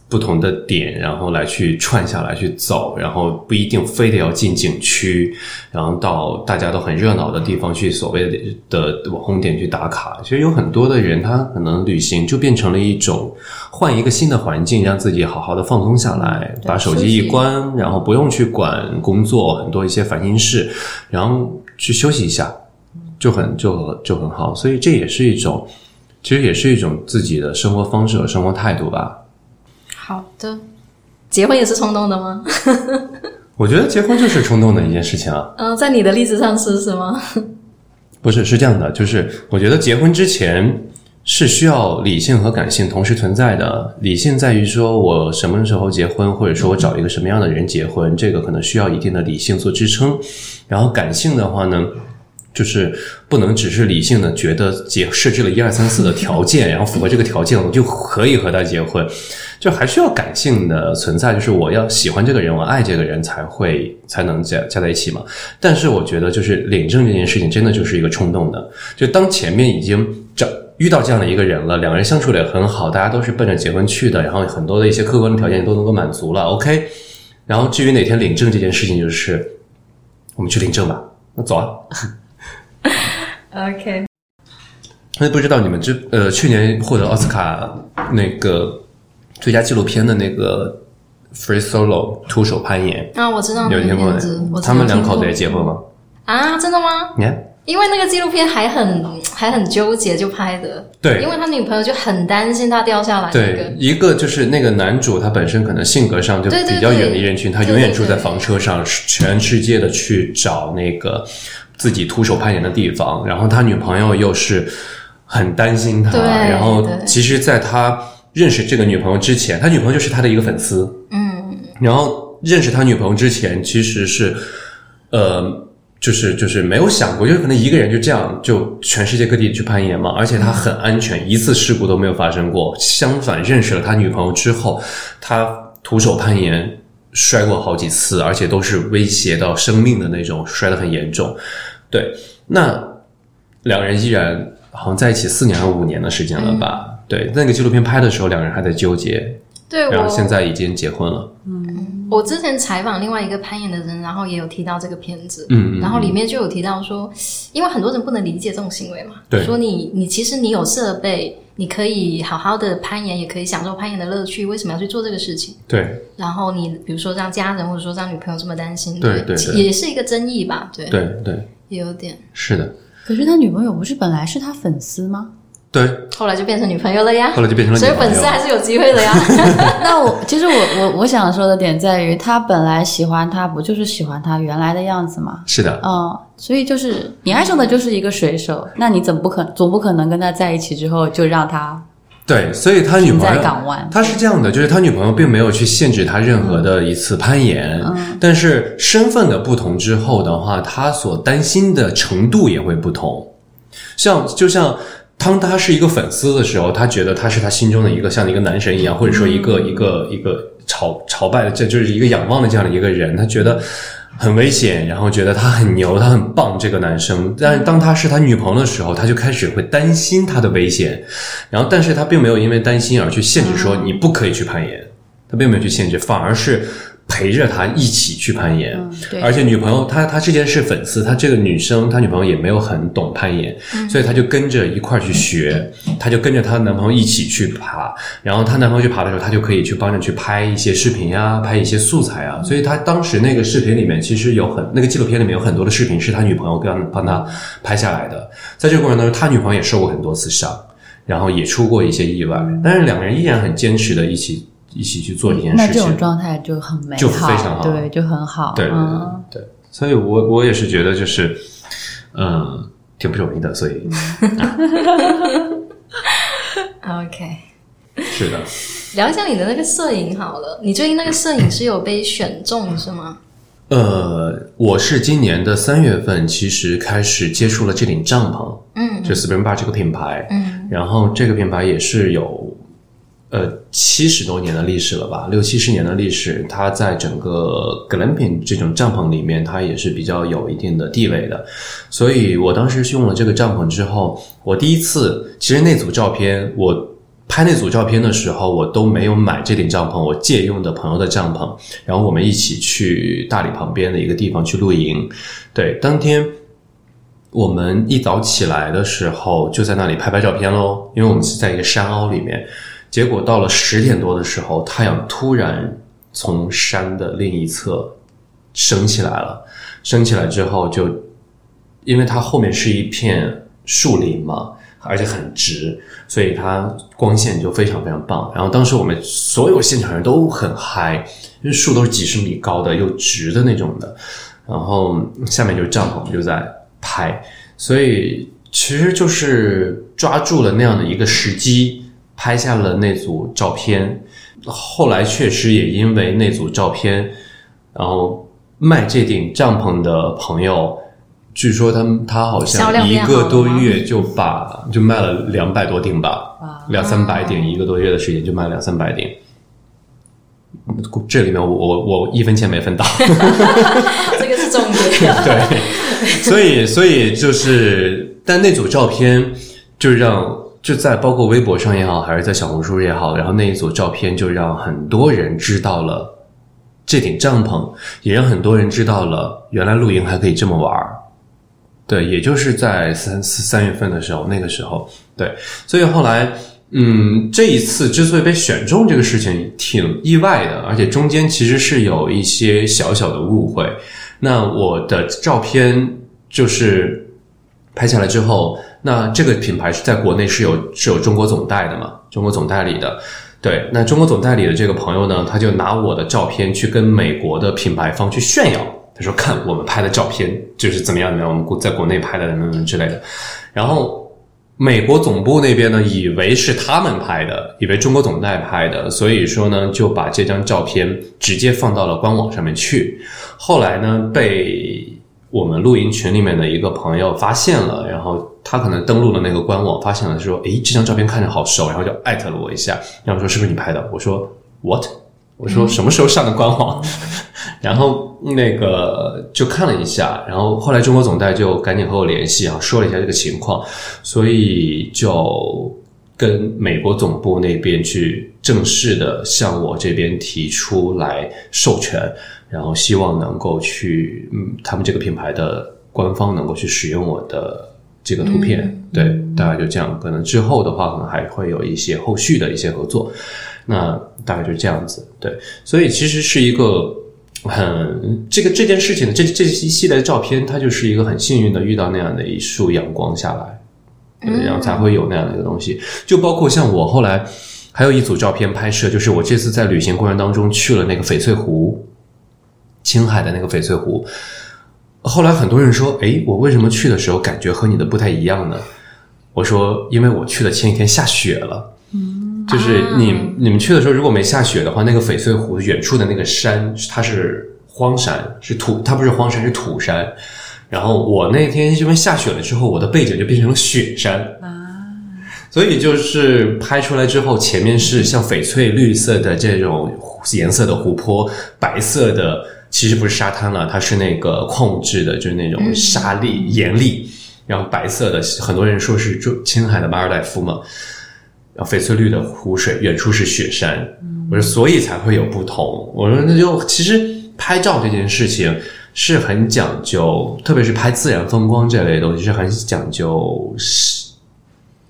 不同的点，然后来去串下来去走，然后不一定非得要进景区，然后到大家都很热闹的地方去所谓的网红点去打卡。其实有很多的人，他可能旅行就变成了一种换一个新的环境，让自己好好的放松下来，把手机一关，然后不用去管工作很多一些烦心事，然后去休息一下。就很就就很好，所以这也是一种，其实也是一种自己的生活方式和生活态度吧。好的，结婚也是冲动的吗？我觉得结婚就是冲动的一件事情啊。嗯，在你的例子上是是吗？不是，是这样的，就是我觉得结婚之前是需要理性和感性同时存在的。理性在于说我什么时候结婚，或者说我找一个什么样的人结婚，这个可能需要一定的理性做支撑。然后感性的话呢？就是不能只是理性的觉得结设置了一二三四的条件，然后符合这个条件我就可以和他结婚，就还需要感性的存在，就是我要喜欢这个人，我爱这个人才会才能加加在一起嘛。但是我觉得就是领证这件事情真的就是一个冲动的，就当前面已经找遇到这样的一个人了，两个人相处的也很好，大家都是奔着结婚去的，然后很多的一些客观的条件都能够满足了，OK。然后至于哪天领证这件事情，就是我们去领证吧，那走啊。OK，那不知道你们知呃，去年获得奥斯卡那个最佳纪录片的那个 Free Solo 徒手攀岩啊，我知道有听过的，他们两口子也结婚吗？啊，真的吗？你看，因为那个纪录片还很还很纠结，就拍的对，因为他女朋友就很担心他掉下来。对，一个就是那个男主他本身可能性格上就比较远离人群，他永远住在房车上，全世界的去找那个。自己徒手攀岩的地方，然后他女朋友又是很担心他，然后其实，在他认识这个女朋友之前，他女朋友就是他的一个粉丝，嗯，然后认识他女朋友之前，其实是，呃，就是就是没有想过，就是可能一个人就这样就全世界各地去攀岩嘛，而且他很安全，一次事故都没有发生过。相反，认识了他女朋友之后，他徒手攀岩摔过好几次，而且都是威胁到生命的那种，摔得很严重。对，那两个人依然好像在一起四年还是五年的时间了吧？对，那个纪录片拍的时候，两个人还在纠结。对，然后现在已经结婚了。嗯，我之前采访另外一个攀岩的人，然后也有提到这个片子。嗯，然后里面就有提到说，因为很多人不能理解这种行为嘛，对，说你你其实你有设备。你可以好好的攀岩，也可以享受攀岩的乐趣，为什么要去做这个事情？对然后你比如说让家人或者说让女朋友这么担心，对对对也是一个争议吧？对，对对，也有点。是的，可是他女朋友不是本来是他粉丝吗？对，后来就变成女朋友了呀，后来就变成了所以女朋友粉丝还是有机会的呀。那我其实我我我想说的点在于，他本来喜欢他，不就是喜欢他原来的样子吗？是的，嗯，所以就是你爱上的就是一个水手，那你怎么不可总不可能跟他在一起之后就让他对，所以他女朋友？他是这样的，就是他女朋友并没有去限制他任何的一次攀岩，嗯但是身份的不同之后的话，他所担心的程度也会不同。像就像当他是一个粉丝的时候，他觉得他是他心中的一个像一个男神一样，或者说一个、一个一个朝朝拜的，这就是一个仰望的这样的一个人，他觉得。很危险，然后觉得他很牛，他很棒，这个男生。但是当他是他女朋友的时候，他就开始会担心他的危险，然后但是他并没有因为担心而去限制说你不可以去攀岩，他并没有去限制，反而是陪着他一起去攀岩。嗯，而且女朋友，她她之前是粉丝，她这个女生，她女朋友也没有很懂攀岩，所以她就跟着一块儿去学，她就跟着她男朋友一起去爬，然后她男朋友去爬的时候，她就可以去帮着去拍一些视频呀，拍一些素材啊。所以她当时那个视频里面，其实有很那个纪录片里面有很多的视频是她女朋友帮帮她拍下来的。在这个过程当中，他女朋友也受过很多次伤，然后也出过一些意外，但是两个人依然很坚持的一起一起去做一件事情。那这种。状态就很美好，就非常好。对，就很好，对对嗯，对，所以我我也是觉得就是，嗯，挺不容易的，所以 OK，是的，聊一下你的那个摄影好了。你最近那个摄影是有被选中是吗？呃，我是今年的三月份其实开始接触了这顶帐篷，嗯。就 Spring Bar 这个品牌，嗯。然后这个品牌也是有呃七十多年的历史了吧，六七十年的历史。它在整个 glamping 这种帐篷里面，它也是比较有一定的地位的。所以我当时用了这个帐篷之后，我第一次其实那组照片我。拍那组照片的时候，我都没有买这顶帐篷，我借用的朋友的帐篷，然后我们一起去大理旁边的一个地方去露营。对，当天我们一早起来的时候，就在那里拍拍照片喽，因为我们是在一个山凹里面。结果到了十点多的时候，太阳突然从山的另一侧升起来了。升起来之后就，因为它后面是一片树林嘛，而且很直，所以它光线就非常非常棒。然后当时我们所有现场人都很嗨，因为树都是几十米高的，又直的那种的。然后下面就是帐篷，就在拍，所以其实就是抓住了那样的一个时机，拍下了那组照片。后来确实也因为那组照片，然后卖这顶帐篷的朋友，据说他们他好像一个多月就把就卖了两百多顶吧，两三百顶，一个多月的时间就卖了两三百顶。这里面我我我一分钱没分到，这个是重点。对，所以所以就是，但那组照片就让就在包括微博上也好，还是在小红书也好，然后那一组照片就让很多人知道了这顶帐篷，也让很多人知道了原来露营还可以这么玩儿。对，也就是在三四三月份的时候，那个时候，对，所以后来，嗯，这一次之所以被选中，这个事情挺意外的，而且中间其实是有一些小小的误会。那我的照片就是拍下来之后，那这个品牌是在国内是有是有中国总代的嘛？中国总代理的。对，那中国总代理的这个朋友呢，他就拿我的照片去跟美国的品牌方去炫耀，他说：“看我们拍的照片就是怎么样怎么样，我们国在国内拍的等等等之类的。”然后美国总部那边呢，以为是他们拍的，以为中国总代拍的，所以说呢，就把这张照片直接放到了官网上面去。后来呢，被我们露营群里面的一个朋友发现了，然后他可能登录了那个官网，发现了说：“诶，这张照片看着好熟。”然后就艾特了我一下，然后说：“是不是你拍的？”我说：“What？” 我说：“什么时候上的官网？” 然后那个就看了一下，然后后来中国总代就赶紧和我联系啊，说了一下这个情况，所以就跟美国总部那边去正式的向我这边提出来授权，然后希望能够去，嗯，他们这个品牌的官方能够去使用我的这个图片，对，大概就这样。可能之后的话，可能还会有一些后续的一些合作。那大概就是这样子，对。所以其实是一个很这个这件事情，这这一系列的照片，它就是一个很幸运的遇到那样的一束阳光下来，对然后才会有那样的一个东西。就包括像我后来还有一组照片拍摄，就是我这次在旅行过程当中去了那个翡翠湖，青海的那个翡翠湖。后来很多人说：“诶，我为什么去的时候感觉和你的不太一样呢？”我说：“因为我去的前一天下雪了。”嗯，就是你你们去的时候如果没下雪的话，那个翡翠湖远处的那个山它是荒山，是土，它不是荒山是土山。然后我那天因为下雪了之后，我的背景就变成了雪山啊，所以就是拍出来之后，前面是像翡翠绿色的这种颜色的湖泊，白色的。其实不是沙滩了，它是那个矿物质的，就是那种沙粒、盐粒，然后白色的。很多人说是中青海的马尔代夫嘛，然后翡翠绿的湖水，远处是雪山。我说，所以才会有不同。我说，那就其实拍照这件事情是很讲究，特别是拍自然风光这类东西是很讲究是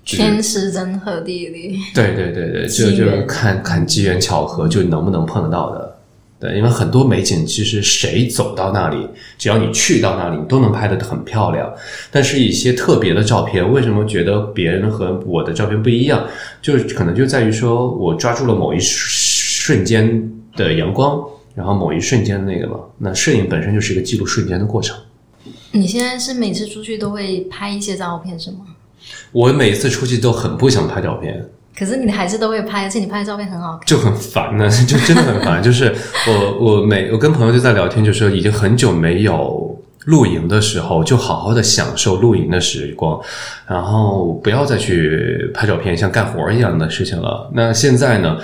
天时人和地利。对对对对，就就是看看机缘巧合，就能不能碰得到的。对，因为很多美景，其实谁走到那里，只要你去到那里，你都能拍得很漂亮。但是，一些特别的照片，为什么觉得别人和我的照片不一样？就是可能就在于说我抓住了某一瞬间的阳光，然后某一瞬间的那个嘛。那摄影本身就是一个记录瞬间的过程。你现在是每次出去都会拍一些照片是吗？我每次出去都很不想拍照片。可是你还是都会拍，而且你拍的照片很好看，就很烦呢，就真的很烦。就是我我每我跟朋友就在聊天，就说已经很久没有露营的时候，就好好的享受露营的时光，然后不要再去拍照片，像干活一样的事情了。那现在呢？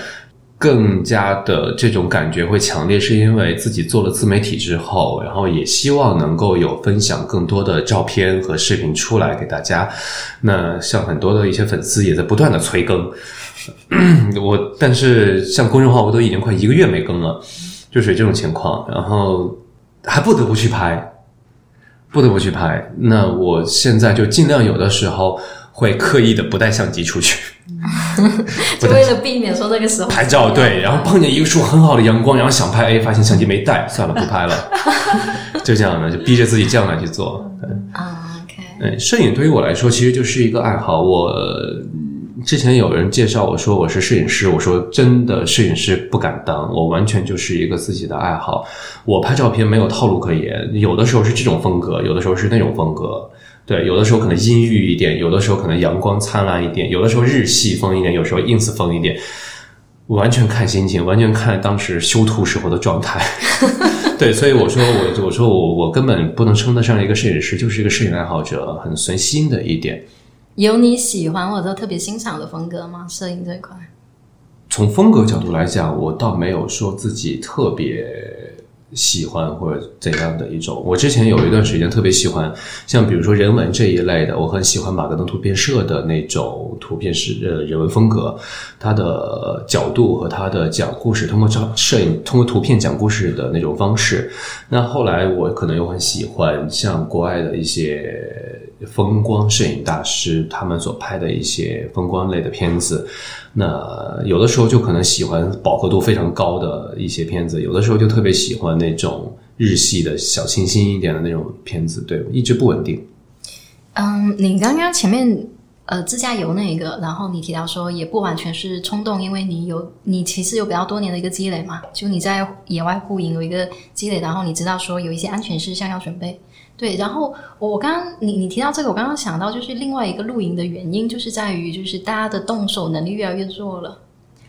更加的这种感觉会强烈，是因为自己做了自媒体之后，然后也希望能够有分享更多的照片和视频出来给大家。那像很多的一些粉丝也在不断的催更，我但是像公众号我都已经快一个月没更了，就是这种情况，然后还不得不去拍，不得不去拍。那我现在就尽量有的时候会刻意的不带相机出去。就为了避免说那个时候拍照，对，然后碰见一个束很好的阳光，然后想拍，哎，发现相机没带，算了，不拍了，就这样的，就逼着自己这样来去做。啊，OK，嗯，摄影对于我来说其实就是一个爱好。我之前有人介绍我说我是摄影师，我说真的，摄影师不敢当，我完全就是一个自己的爱好。我拍照片没有套路可言，有的时候是这种风格，有的时候是那种风格。对，有的时候可能阴郁一点，有的时候可能阳光灿烂一点，有的时候日系风一点，有时候 ins 风一点，完全看心情，完全看当时修图时候的状态。对，所以我说我我说我我根本不能称得上一个摄影师，就是一个摄影爱好者，很随心的一点。有你喜欢或者特别欣赏的风格吗？摄影这一块？从风格角度来讲，我倒没有说自己特别。喜欢或者怎样的一种？我之前有一段时间特别喜欢，像比如说人文这一类的，我很喜欢马格登图片社的那种图片是呃人文风格，它的角度和它的讲故事，通过照摄影通过图片讲故事的那种方式。那后来我可能又很喜欢像国外的一些风光摄影大师他们所拍的一些风光类的片子。那有的时候就可能喜欢饱和度非常高的一些片子，有的时候就特别喜欢那种日系的小清新一点的那种片子，对，一直不稳定。嗯，你刚刚前面呃自驾游那一个，然后你提到说也不完全是冲动，因为你有你其实有比较多年的一个积累嘛，就你在野外露营有一个积累，然后你知道说有一些安全事项要准备。对，然后我刚刚你你提到这个，我刚刚想到就是另外一个露营的原因，就是在于就是大家的动手能力越来越弱了。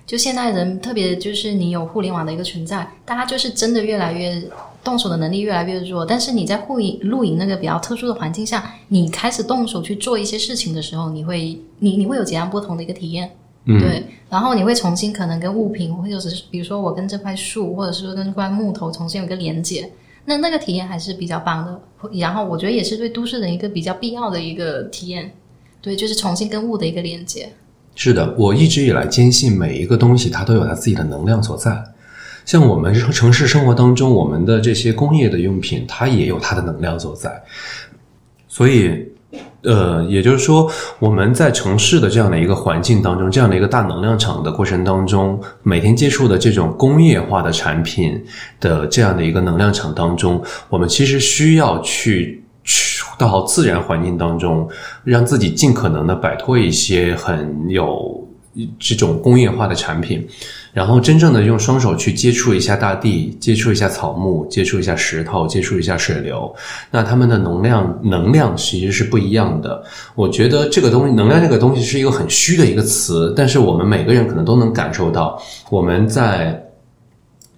就现代人，特别就是你有互联网的一个存在，大家就是真的越来越动手的能力越来越弱。但是你在露营露营那个比较特殊的环境下，你开始动手去做一些事情的时候，你会你你会有截然不同的一个体验。嗯对，然后你会重新可能跟物品，或者是比如说我跟这块树，或者是说跟这块木头重新有一个连接。那那个体验还是比较棒的，然后我觉得也是对都市人一个比较必要的一个体验，对，就是重新跟物的一个连接。是的，我一直以来坚信每一个东西它都有它自己的能量所在，像我们城市生活当中，我们的这些工业的用品，它也有它的能量所在，所以呃，也就是说，我们在城市的这样的一个环境当中，这样的一个大能量场的过程当中，每天接触的这种工业化的产品的这样的一个能量场当中，我们其实需要去去到自然环境当中，让自己尽可能的摆脱一些很有这种工业化的产品。然后真正的用双手去接触一下大地，接触一下草木，接触一下石头，接触一下水流，那它们的能量能量其实是不一样的。我觉得这个东西，能量这个东西是一个很虚的一个词，但是我们每个人可能都能感受到，我们在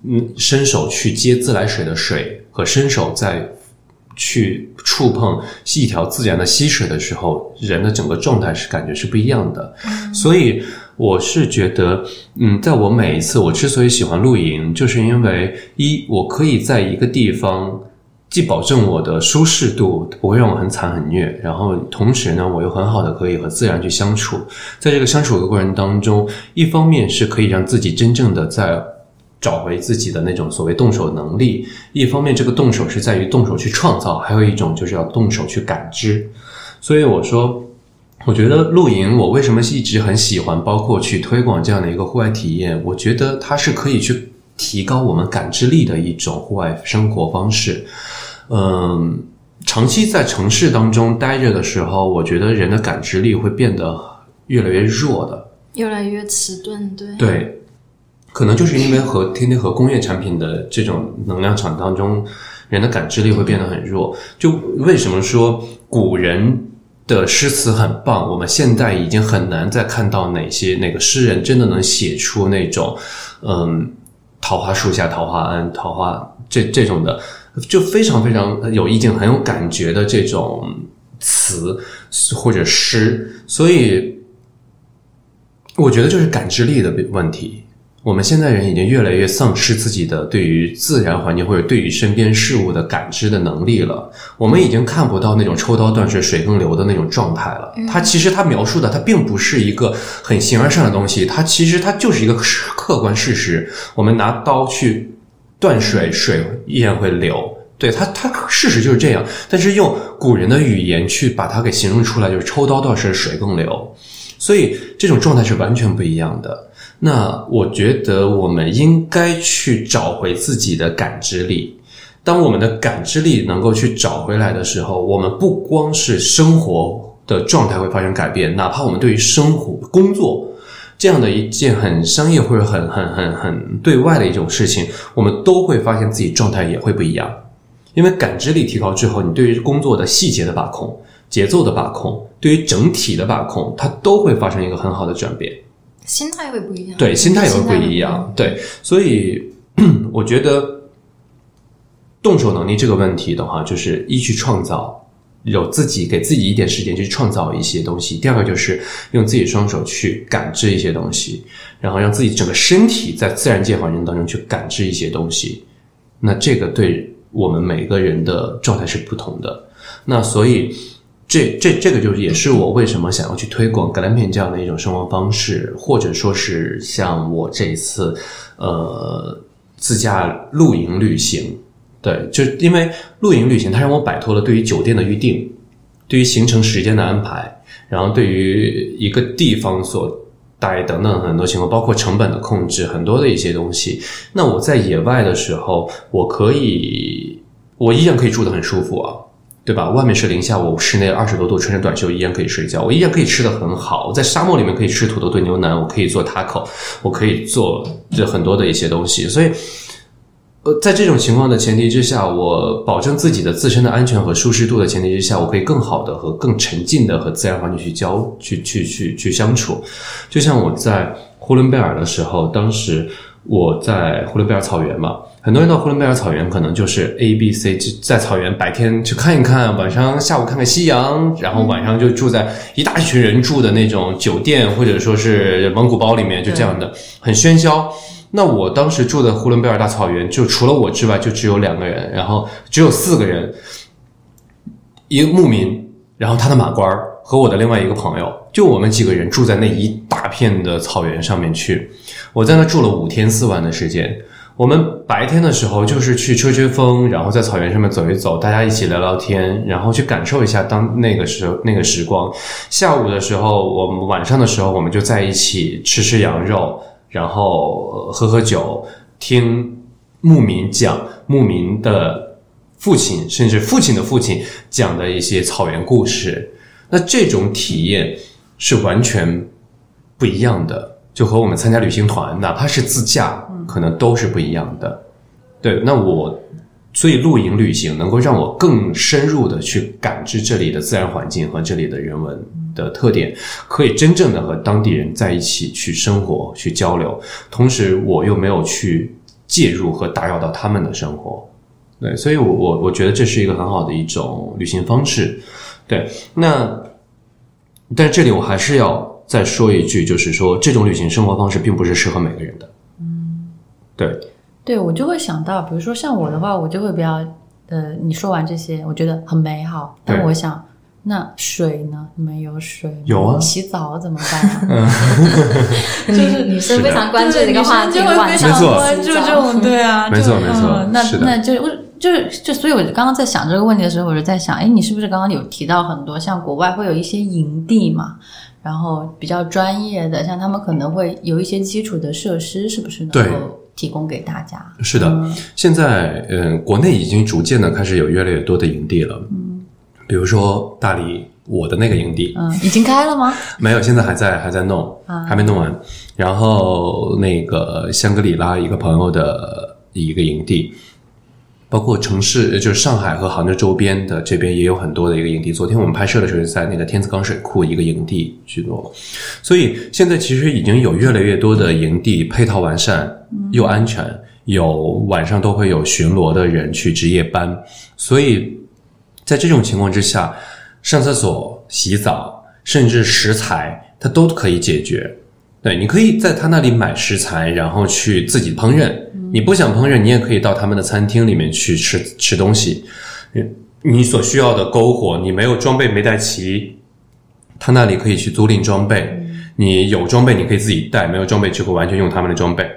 嗯伸手去接自来水的水和伸手在去触碰一条自然的溪水的时候，人的整个状态是感觉是不一样的，所以。我是觉得，嗯，在我每一次我之所以喜欢露营，就是因为一我可以在一个地方，既保证我的舒适度不会让我很惨很虐，然后同时呢，我又很好的可以和自然去相处。在这个相处的过程当中，一方面是可以让自己真正的在找回自己的那种所谓动手能力，一方面这个动手是在于动手去创造，还有一种就是要动手去感知。所以我说。我觉得露营，我为什么一直很喜欢，包括去推广这样的一个户外体验？我觉得它是可以去提高我们感知力的一种户外生活方式。嗯，长期在城市当中待着的时候，我觉得人的感知力会变得越来越弱的，越来越迟钝。对对，可能就是因为和天天和工业产品的这种能量场当中，人的感知力会变得很弱。就为什么说古人？的诗词很棒，我们现在已经很难再看到哪些哪个诗人真的能写出那种，嗯，桃花树下桃花庵，桃花这这种的，就非常非常有意境、很有感觉的这种词或者诗，所以我觉得就是感知力的问题。我们现在人已经越来越丧失自己的对于自然环境或者对于身边事物的感知的能力了。我们已经看不到那种抽刀断水、水更流的那种状态了。它其实它描述的，它并不是一个很形而上的东西，它其实它就是一个客观事实。我们拿刀去断水，水依然会流。对它，它事实就是这样。但是用古人的语言去把它给形容出来，就是抽刀断水，水更流。所以这种状态是完全不一样的。那我觉得我们应该去找回自己的感知力。当我们的感知力能够去找回来的时候，我们不光是生活的状态会发生改变，哪怕我们对于生活、工作这样的一件很商业或者很很很很对外的一种事情，我们都会发现自己状态也会不一样。因为感知力提高之后，你对于工作的细节的把控、节奏的把控、对于整体的把控，它都会发生一个很好的转变。心态会不一样，对，心态也会不一样，对，所以 我觉得动手能力这个问题的话，就是一去创造，有自己给自己一点时间去创造一些东西；第二个就是用自己双手去感知一些东西，然后让自己整个身体在自然界环境当中去感知一些东西。那这个对我们每个人的状态是不同的。那所以。这这这个就是也是我为什么想要去推广格兰片这样的一种生活方式，或者说是像我这一次，呃，自驾露营旅行，对，就因为露营旅行，它让我摆脱了对于酒店的预定，对于行程时间的安排，然后对于一个地方所待等等很多情况，包括成本的控制，很多的一些东西。那我在野外的时候，我可以，我依然可以住得很舒服啊。对吧？外面是零下，我室内二十多度，穿着短袖依然可以睡觉，我依然可以吃的很好。我在沙漠里面可以吃土豆炖牛腩，我可以做 taco，我可以做这很多的一些东西。所以，呃，在这种情况的前提之下，我保证自己的自身的安全和舒适度的前提之下，我可以更好的和更沉浸的和自然环境去交去去去去相处。就像我在呼伦贝尔的时候，当时我在呼伦贝尔草原嘛。很多人到呼伦贝尔草原，可能就是 A、B、C，就在草原白天去看一看，晚上下午看看夕阳，然后晚上就住在一大群人住的那种酒店，或者说是蒙古包里面，就这样的很喧嚣。那我当时住的呼伦贝尔大草原，就除了我之外，就只有两个人，然后只有四个人，一个牧民，然后他的马倌和我的另外一个朋友，就我们几个人住在那一大片的草原上面去。我在那住了五天四晚的时间。我们白天的时候就是去吹吹风，然后在草原上面走一走，大家一起聊聊天，然后去感受一下当那个时候那个时光。下午的时候，我们晚上的时候，我们就在一起吃吃羊肉，然后喝喝酒，听牧民讲牧民的父亲，甚至父亲的父亲讲的一些草原故事。那这种体验是完全不一样的，就和我们参加旅行团，哪怕是自驾，可能都是不一样的。对，那我所以露营旅行能够让我更深入的去感知这里的自然环境和这里的人文的特点，可以真正的和当地人在一起去生活、去交流，同时我又没有去介入和打扰到他们的生活。对，所以我我我觉得这是一个很好的一种旅行方式。对，那但是这里我还是要再说一句，就是说这种旅行生活方式并不是适合每个人的。嗯，对，对我就会想到，比如说像我的话，我就会比较呃，你说完这些，我觉得很美好，但我想。那水呢？你们有水？有啊洗澡怎么办、啊？就是女生非常关注这个话题，对女生就会非常关注这种，对啊，没错就没错嗯那那就我就是就，所以我刚刚在想这个问题的时候，我就在想，哎，你是不是刚刚有提到很多像国外会有一些营地嘛？然后比较专业的，像他们可能会有一些基础的设施，是不是能对够提供给大家？是的，嗯现在嗯，国内已经逐渐的开始有越来越多的营地了。嗯，比如说大理我的那个营地，嗯，已经开了吗？没有，现在还在还在弄，啊还没弄完。然后那个香格里拉一个朋友的一个营地，包括城市就是上海和杭州周边的这边也有很多的一个营地。昨天我们拍摄的时候是在那个天子港水库一个营地去做，所以现在其实已经有越来越多的营地配套完善又安全，有晚上都会有巡逻的人去值夜班，所以在这种情况之下，上厕所、洗澡，甚至食材，它都可以解决。对，你可以在他那里买食材，然后去自己烹饪。你不想烹饪，你也可以到他们的餐厅里面去吃吃东西。嗯你所需要的篝火，你没有装备没带齐，他那里可以去租赁装备。你有装备，你可以自己带；没有装备，就会完全用他们的装备。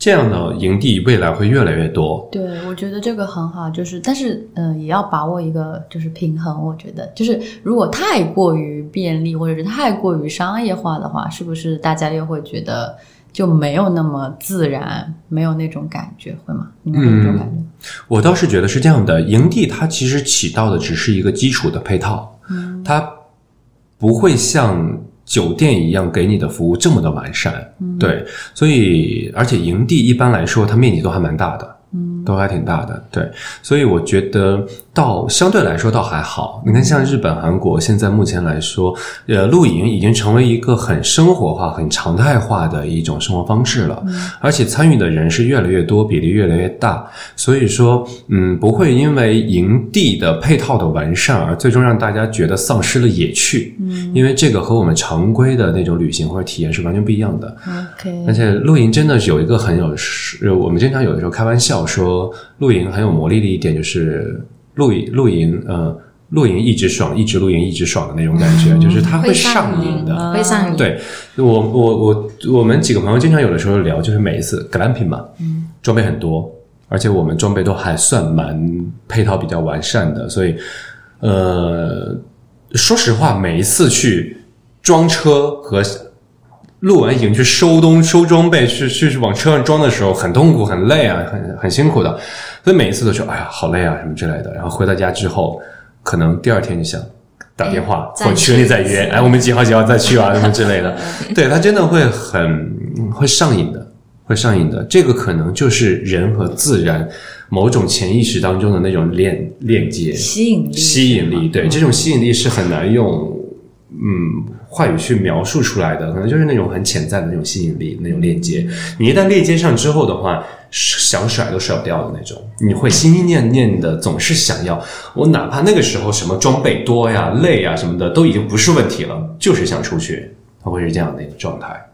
这样的营地未来会越来越多。对，我觉得这个很好，就是但是嗯、呃也要把握一个就是平衡。我觉得就是如果太过于便利或者是太过于商业化的话，是不是大家又会觉得就没有那么自然，没有那种感觉，会吗？你们会有这种感觉？我倒是觉得是这样的，营地它其实起到的只是一个基础的配套，嗯，它不会像酒店一样给你的服务这么的完善，嗯、对，所以而且营地一般来说它面积都还蛮大的，嗯，都还挺大的，对，所以我觉得倒相对来说倒还好。你看，像日本、韩国现在目前来说，呃，露营已经成为一个很生活化、很常态化的一种生活方式了，而且参与的人是越来越多，比例越来越大。所以说，嗯，不会因为营地的配套的完善而最终让大家觉得丧失了野趣。嗯，因为这个和我们常规的那种旅行或者体验是完全不一样的。OK，而且露营真的是有一个很有，呃我们经常有的时候开玩笑说，露营很有魔力的一点就是露营露营呃露营一直爽，一直露营一直爽的那种感觉，就是它会上瘾的。会上瘾。对我，我我我们几个朋友经常有的时候聊，就是每一次 glamping 嘛，嗯，装备很多，而且我们装备都还算蛮配套比较完善的，所以呃，说实话，每一次去装车和录完营去收东收装备，去去去往车上装的时候，很痛苦、很累啊，很很辛苦的，所以每一次都说哎呀好累啊什么之类的。然后回到家之后，可能第二天就想打电话、哎或者群里再约，哎我们几号几号再去啊什么之类的。对他真的会很会上瘾的，会上瘾的。这个可能就是人和自然某种潜意识当中的那种链链接。吸引力，吸引力，对，这种吸引力是很难用嗯话语去描述出来的，可能就是那种很潜在的那种吸引力，那种链接。你一旦链接上之后的话，想甩都甩不掉的那种，你会心心念念的，总是想要。我哪怕那个时候什么装备多呀、累呀什么的，都已经不是问题了，就是想出去，它会是这样的一个状态。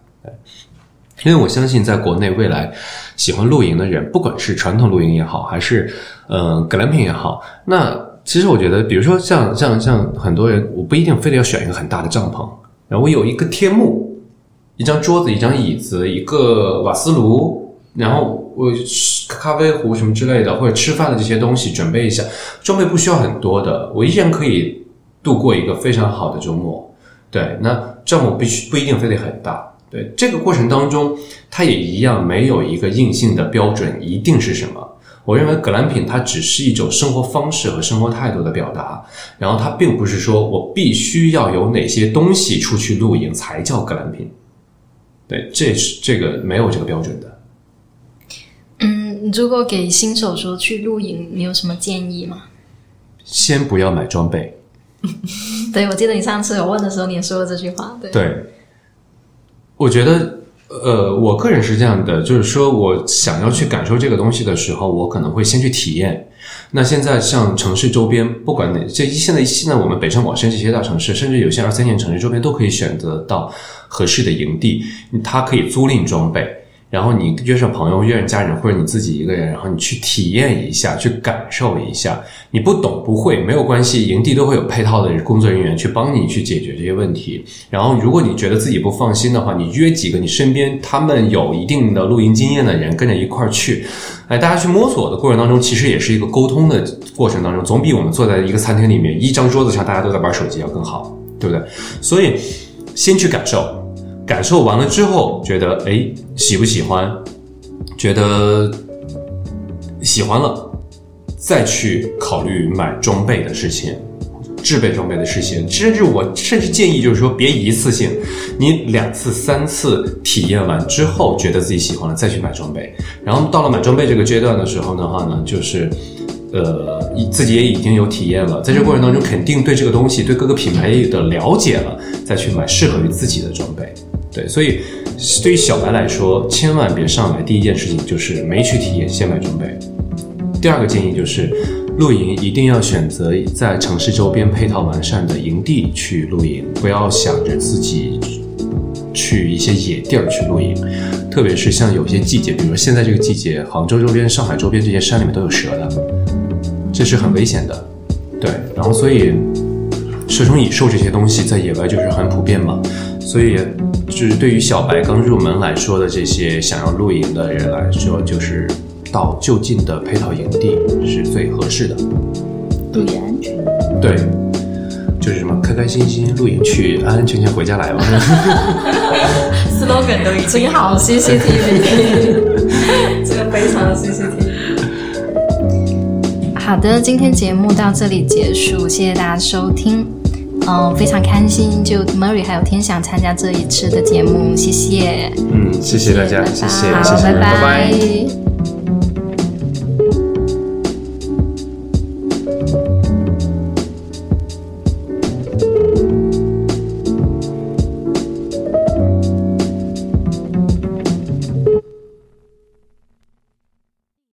因为我相信，在国内未来喜欢露营的人，不管是传统露营也好，还是呃 glamping 也好，那其实我觉得，比如说像像像很多人，我不一定非得要选一个很大的帐篷，然后我有一个天幕，一张桌子，一张椅子，一个瓦斯炉，然后我咖啡壶什么之类的，或者吃饭的这些东西准备一下，装备不需要很多的，我依然可以度过一个非常好的周末。对，那账目必须不一定非得很大。对，这个过程当中，它也一样没有一个硬性的标准，一定是什么。我认为格兰品它只是一种生活方式和生活态度的表达，然后它并不是说我必须要有哪些东西出去露营才叫格兰品。对，这是这个没有这个标准的。嗯，如果给新手说去露营，你有什么建议吗？先不要买装备。对，我记得你上次有问的时候，你也说过这句话。对，对，我觉得。呃，我个人是这样的，就是说我想要去感受这个东西的时候，我可能会先去体验。那现在像城市周边，不管哪，这现在现在我们北上广深这些大城市，甚至有些二三线城市周边，都可以选择到合适的营地，它可以租赁装备。然后你约上朋友、约上家人，或者你自己一个人，然后你去体验一下，去感受一下。你不懂不会没有关系，营地都会有配套的工作人员去帮你去解决这些问题。然后，如果你觉得自己不放心的话，你约几个你身边他们有一定的露营经验的人跟着一块儿去。哎，大家去摸索的过程当中，其实也是一个沟通的过程当中，总比我们坐在一个餐厅里面一张桌子上大家都在玩手机要更好，对不对？所以，先去感受。感受完了之后，觉得哎喜不喜欢？觉得喜欢了，再去考虑买装备的事情，制备装备的事情。甚至我甚至建议，就是说别一次性，你两次、三次体验完之后，觉得自己喜欢了，再去买装备。然后到了买装备这个阶段的时候的话呢，就是呃自己也已经有体验了，在这过程当中，肯定对这个东西、对各个品牌的了解了，再去买适合于自己的装备。对，所以对于小白来说，千万别上来第一件事情就是没去体验，先买装备。第二个建议就是，露营一定要选择在城市周边配套完善的营地去露营，不要想着自己去一些野地儿去露营。特别是像有些季节，比如说现在这个季节，杭州周边、上海周边这些山里面都有蛇的，这是很危险的。对，然后所以蛇虫蚁兽这些东西在野外就是很普遍嘛，所以。就是对于小白刚入门来说的这些想要露营的人来说，就是到就近的配套营地是最合适的，注意安全。对，就是什么开开心心露营去，安安全全回家来吧。slogan 都已经好，CCTV，这个非常的 CCTV。好的，今天节目到这里结束，谢谢大家收听。嗯，非常开心，就 Mary 还有天想参加这一次的节目，谢谢。嗯，谢谢大家，谢谢，好，拜拜。